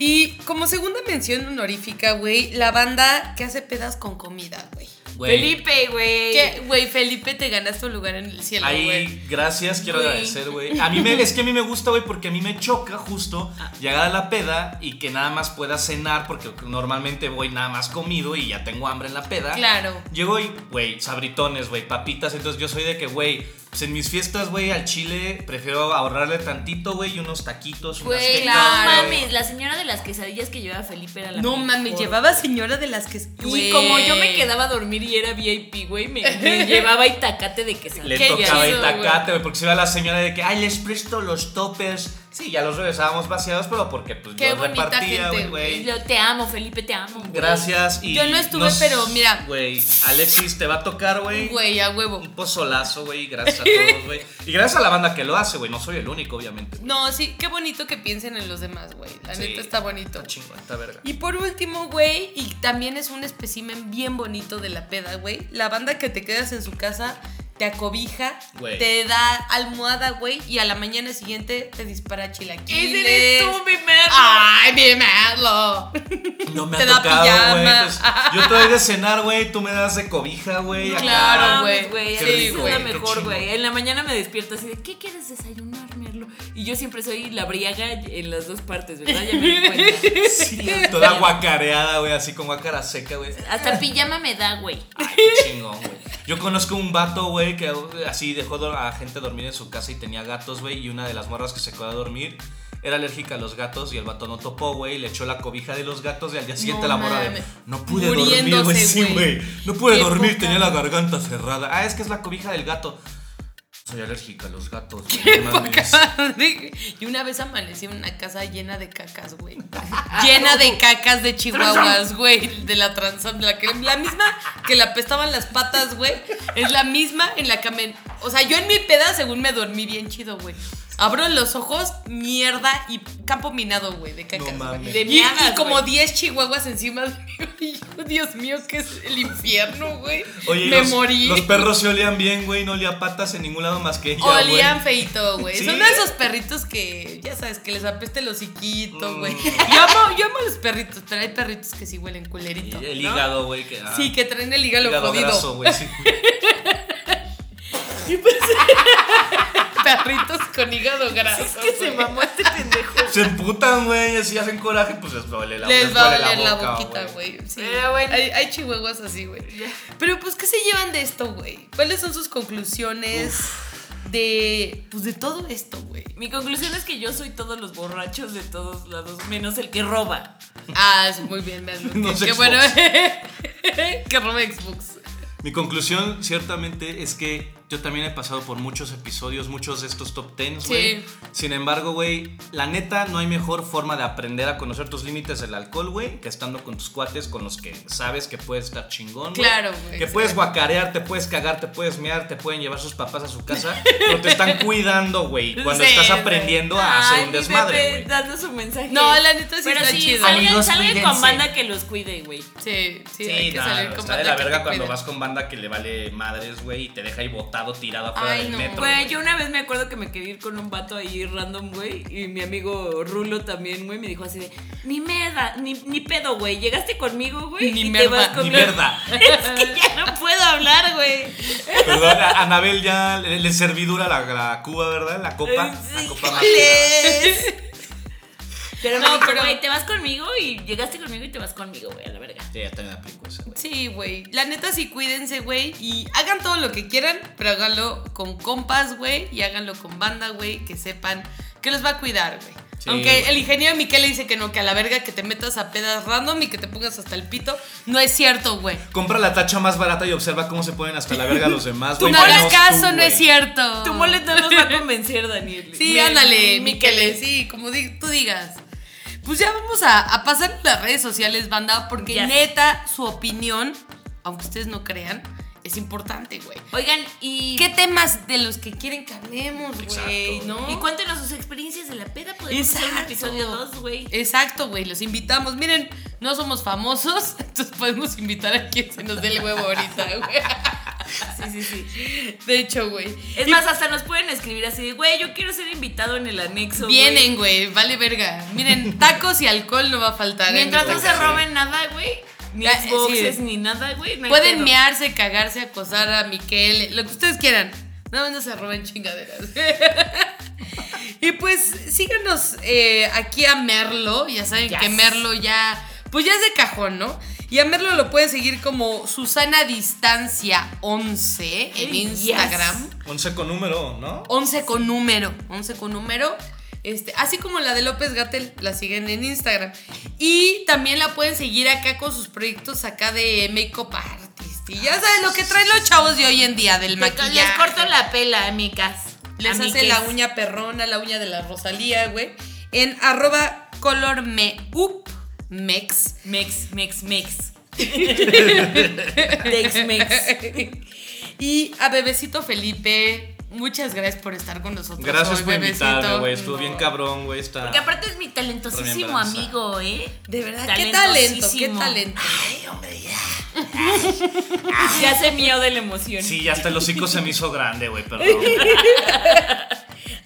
Y como segunda mención honorífica, güey, la banda que hace pedas con comida, güey. Felipe, güey. Que, güey, Felipe, te ganaste un lugar en el cielo, güey. Ahí, gracias, quiero agradecer, güey. A mí me, es que a mí me gusta, güey, porque a mí me choca justo Ah. llegar a la peda y que nada más pueda cenar, porque normalmente voy nada más comido y ya tengo hambre en la peda. Claro. Llego y, güey, sabritones, güey, papitas. Entonces yo soy de que, güey, pues en mis fiestas, güey, al chile prefiero ahorrarle tantito, güey, y unos taquitos, unas Güey, quecas, claro. No mames, la señora de las quesadillas que llevaba Felipe era la No mejor. mames, llevaba señora de las que. Y como yo me quedaba a dormir y era VIP, güey, me, me llevaba itacate de quesadillas. Le tocaba itacate, güey, porque se iba la señora de que, ay, les presto los toppers. Sí, ya los regresábamos vaciados, pero porque pues Qué yo bonita repartía, güey. Yo te amo, Felipe, te amo. Gracias y Yo no estuve, pero mira. Güey, Alexis te va a tocar, güey. Güey, a huevo. Un pozolazo, güey, gracias a todos, güey. Y gracias a la banda que lo hace, güey, no soy el único, obviamente. No, sí, qué bonito que piensen en los demás, güey. La Sí, neta está bonito. Está chingón, está verga. Y por último, güey, y también es un espécimen bien bonito de la peda, güey. La banda que te quedas en su casa te acobija, Güey. te da almohada, güey, y a la mañana siguiente te dispara chilaquiles. Ese eres tú, mi merlo. ¡Ay, mi merlo! No me Te ha da tocado, güey. pijama. pues, yo te doy de cenar, güey, tú me das de cobija, güey. Claro, güey. rico, es la mejor, güey. En la mañana me despierto así de, ¿qué quieres desayunar, Merlo? Y yo siempre soy la briaga en las dos partes, ¿verdad? Ya me di cuenta. Sí, toda guacareada, güey, así con guacara seca, güey. Hasta pijama me da, güey. Ay, qué chingón, güey. Yo conozco un vato, güey, que así dejó a gente dormir en su casa y tenía gatos, güey, y una de las morras que se quedó a dormir era alérgica a los gatos y el vato no topó, güey, le echó la cobija de los gatos y al día siguiente No la morra de no pude dormir, güey, sí, güey. güey. No pude Qué dormir, poca tenía la garganta cerrada. Ah, es que es la cobija del gato. Soy alérgica a los gatos. Qué. Y una vez amanecí en una casa llena de cacas, güey. llena de cacas de chihuahuas, güey. De la transam, la, que, la misma que le apestaban las patas, güey. Es la misma en la que me. O sea, yo en mi peda, según me dormí bien chido, güey. Abro los ojos, mierda y campo minado, güey, de. No mames. De y, miadas, y como güey. 10 chihuahuas encima de mí. Dios mío, que es el infierno, güey. Oye, me los, morí. los perros se olían bien, güey, no olía patas en ningún lado más que ella, Olían güey. feito, güey. Sí. Son de esos perritos que, ya sabes, que les apeste el hociquito, Mm. güey. Yo, amo, yo amo los perritos, pero hay perritos que sí huelen Y culerito. El ¿no? hígado, güey, que ah, Sí, que traen el hígado, hígado jodido. graso, güey, sí. Perritos con hígado graso. Es que se mamó este pendejo. Se emputan, güey, y así hacen coraje, pues les duele la Les va a doler la, boca, boquita, güey. Sí. Pero bueno. Hay, hay chihuahuas así, güey. Pero pues, ¿qué se llevan de esto, güey? ¿Cuáles son sus conclusiones de. Pues de todo esto, güey? Mi conclusión es que yo soy todos los borrachos de todos lados, menos el que roba. Ah, sí, muy bien. No qué, bueno. que roba Xbox. Mi conclusión, ciertamente, es que yo también he pasado por muchos episodios, muchos de estos top 10, güey. Sí. Sin embargo, güey, la neta, no hay mejor forma de aprender a conocer tus límites del alcohol, güey, que estando con tus cuates, con los que sabes que puedes estar chingón, güey. Claro, güey, Que sí. puedes guacarear, te puedes cagar, te puedes mear, te pueden llevar sus papás a su casa, pero te están cuidando, güey, cuando Sí, estás sí. aprendiendo a hacer Ay, un desmadre, bebé güey. dando su mensaje. No, la neta sí Pero está sí, chido. salgan, Amigos, salgan con banda que los cuide, güey. Sí, sí, Sí, hay que no, salir con está de la verga cuando cuide. vas con banda que le vale madres, güey, y te deja ahí botado, tirado afuera Ay, del no. metro. Güey, yo una vez me acuerdo que me quería ir con un vato ahí random, güey. Y mi amigo Rulo también, güey, me dijo así de: Ni merda, ni, ni pedo, güey. Llegaste conmigo, güey. Ni y merda, te vas con ni los- merda. es que ya no puedo hablar, güey. Perdón, a Anabel ya le, le servidura la, la cuba, ¿verdad? La copa. Sí, la copa más. Pero No, no, pero- pero güey, te vas conmigo y llegaste conmigo y te vas conmigo, güey, a la verga. Sí, ya también aplico esa, güey. Sí, güey. La neta sí cuídense, güey. Y hagan todo lo que quieran, pero háganlo con compas, güey. Y háganlo con banda, güey. Que sepan que los va a cuidar, güey. Sí, Aunque güey. el ingeniero Miquel le dice que no, que a la verga que te metas a pedas random y que te pongas hasta el pito. No es cierto, güey. Compra la tacha más barata y observa cómo se ponen hasta la verga los demás, güey. no hagas caso, tú, no es cierto. Tu mole no nos va a convencer, Daniel. Sí, Me- ándale, Miquel. Miquel, sí, como di- tú digas. Pues ya vamos a, a pasar en las redes sociales, banda, porque neta, su opinión, aunque ustedes no crean, es importante, güey. Oigan, y. ¿Qué temas de los que quieren que hablemos, güey? Exacto. ¿No? Y cuéntenos sus experiencias de la peda. Podemos hacer un Exacto. episodio 2, güey. Exacto, güey, los invitamos. Miren, no somos famosos, entonces podemos invitar a quien se nos dé el huevo ahorita, güey. Sí, sí, sí. De hecho, güey. Es Y más, hasta nos pueden escribir así de, güey, yo quiero ser invitado en el anexo. güey". Vienen, güey, vale verga. Miren, tacos y alcohol no va a faltar. en Mientras no se roben nada, güey. Ni Xboxes, sí. ni nada, güey. no Pueden pedo. mearse, cagarse, acosar a Miquel, lo que ustedes quieran. Nada más no se roben chingaderas. y pues síganos eh, aquí a Merlo. Ya saben Yes. que Merlo ya, pues ya es de cajón, ¿no? Y a Merlo lo pueden seguir como Susana Distancia 11 en Yes. Instagram. 11 con número, ¿no? 11 con número, 11 con número. Este, así como la de López Gatel, la siguen en Instagram. Y también la pueden seguir acá con sus proyectos acá de make-up artist. Y ya saben lo que traen los chavos de hoy en día del Les maquillaje. corto la pela, amigas. Les hace la uña perrona, la uña de la Rosalía, güey. En arroba colormeup mex. Mex, mex, mex. Tex, mex. y a Bebecito Felipe, muchas gracias por estar con nosotros. Gracias hoy, por invitarme, güey. Estuvo bien cabrón, güey. Está... Porque aparte es mi talentosísimo amigo, ¿eh? De verdad, qué talento, qué talento. Ya se mío de la emoción. Sí, ya hasta el hocico se me hizo grande, güey, perdón.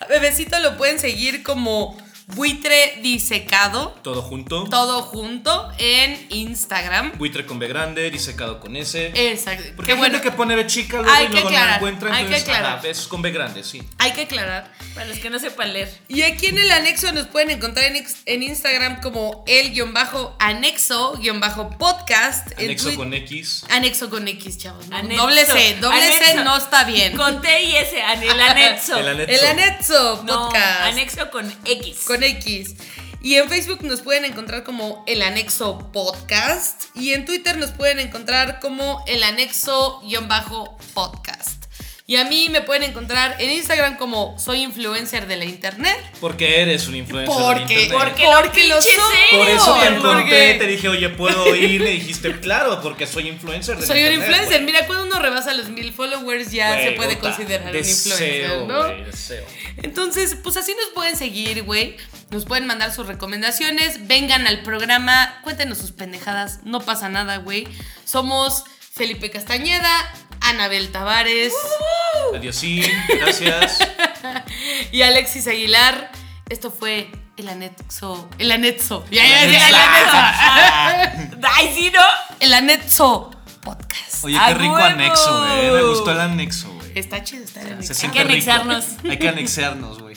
A Bebecito lo pueden seguir como buitre disecado, Todo junto. todo junto en Instagram. Buitre con B grande, disecado con S. Exacto. Porque Qué hay bueno gente que pone B chica luego Hay y que luego no aclarar, la encuentra. hay que Entonces, aclarar. es con B grande, sí. hay que aclarar. Para los que no sepan leer. Y aquí en el anexo nos pueden encontrar en, ex- en Instagram como el-anexo-podcast. en Anexo Twi- con X. Anexo con X, chavos. ¿no? Anexo. Doble C, doble C Anexo. no está bien. Con T y S, an- el anexo. El anexo. el anexo No, podcast. anexo con X. Con X. Y en Facebook nos pueden encontrar como el anexo podcast. Y en Twitter nos pueden encontrar como el anexo-podcast. Y a mí me pueden encontrar en Instagram como soy influencer de la internet. Porque eres un influencer de Porque, internet. porque, lo porque lo soy. sé. Por eso te Porque encontré, te dije, oye, ¿puedo ir? Me dijiste, claro, porque soy influencer de Soy un internet, influencer. güey. Mira, cuando uno rebasa los mil followers ya se puede puta, considerar un influencer, ¿no? güey, deseo. Entonces, pues así nos pueden seguir, güey. Nos pueden mandar sus recomendaciones. Vengan al programa. Cuéntenos sus pendejadas. No pasa nada, güey. Somos Felipe Castañeda, Anabel Tavares Adiosín, gracias. y Alexis Aguilar. Esto fue el anexo. El anexo. Ya, ya, El ya, el anexo. Ay, sí, ¿no? El anexo podcast. Oye, ¡A qué rico anexo, güey. Me gustó el anexo. Está chido, está siente que rico. anexarnos. Hay que anexarnos, güey.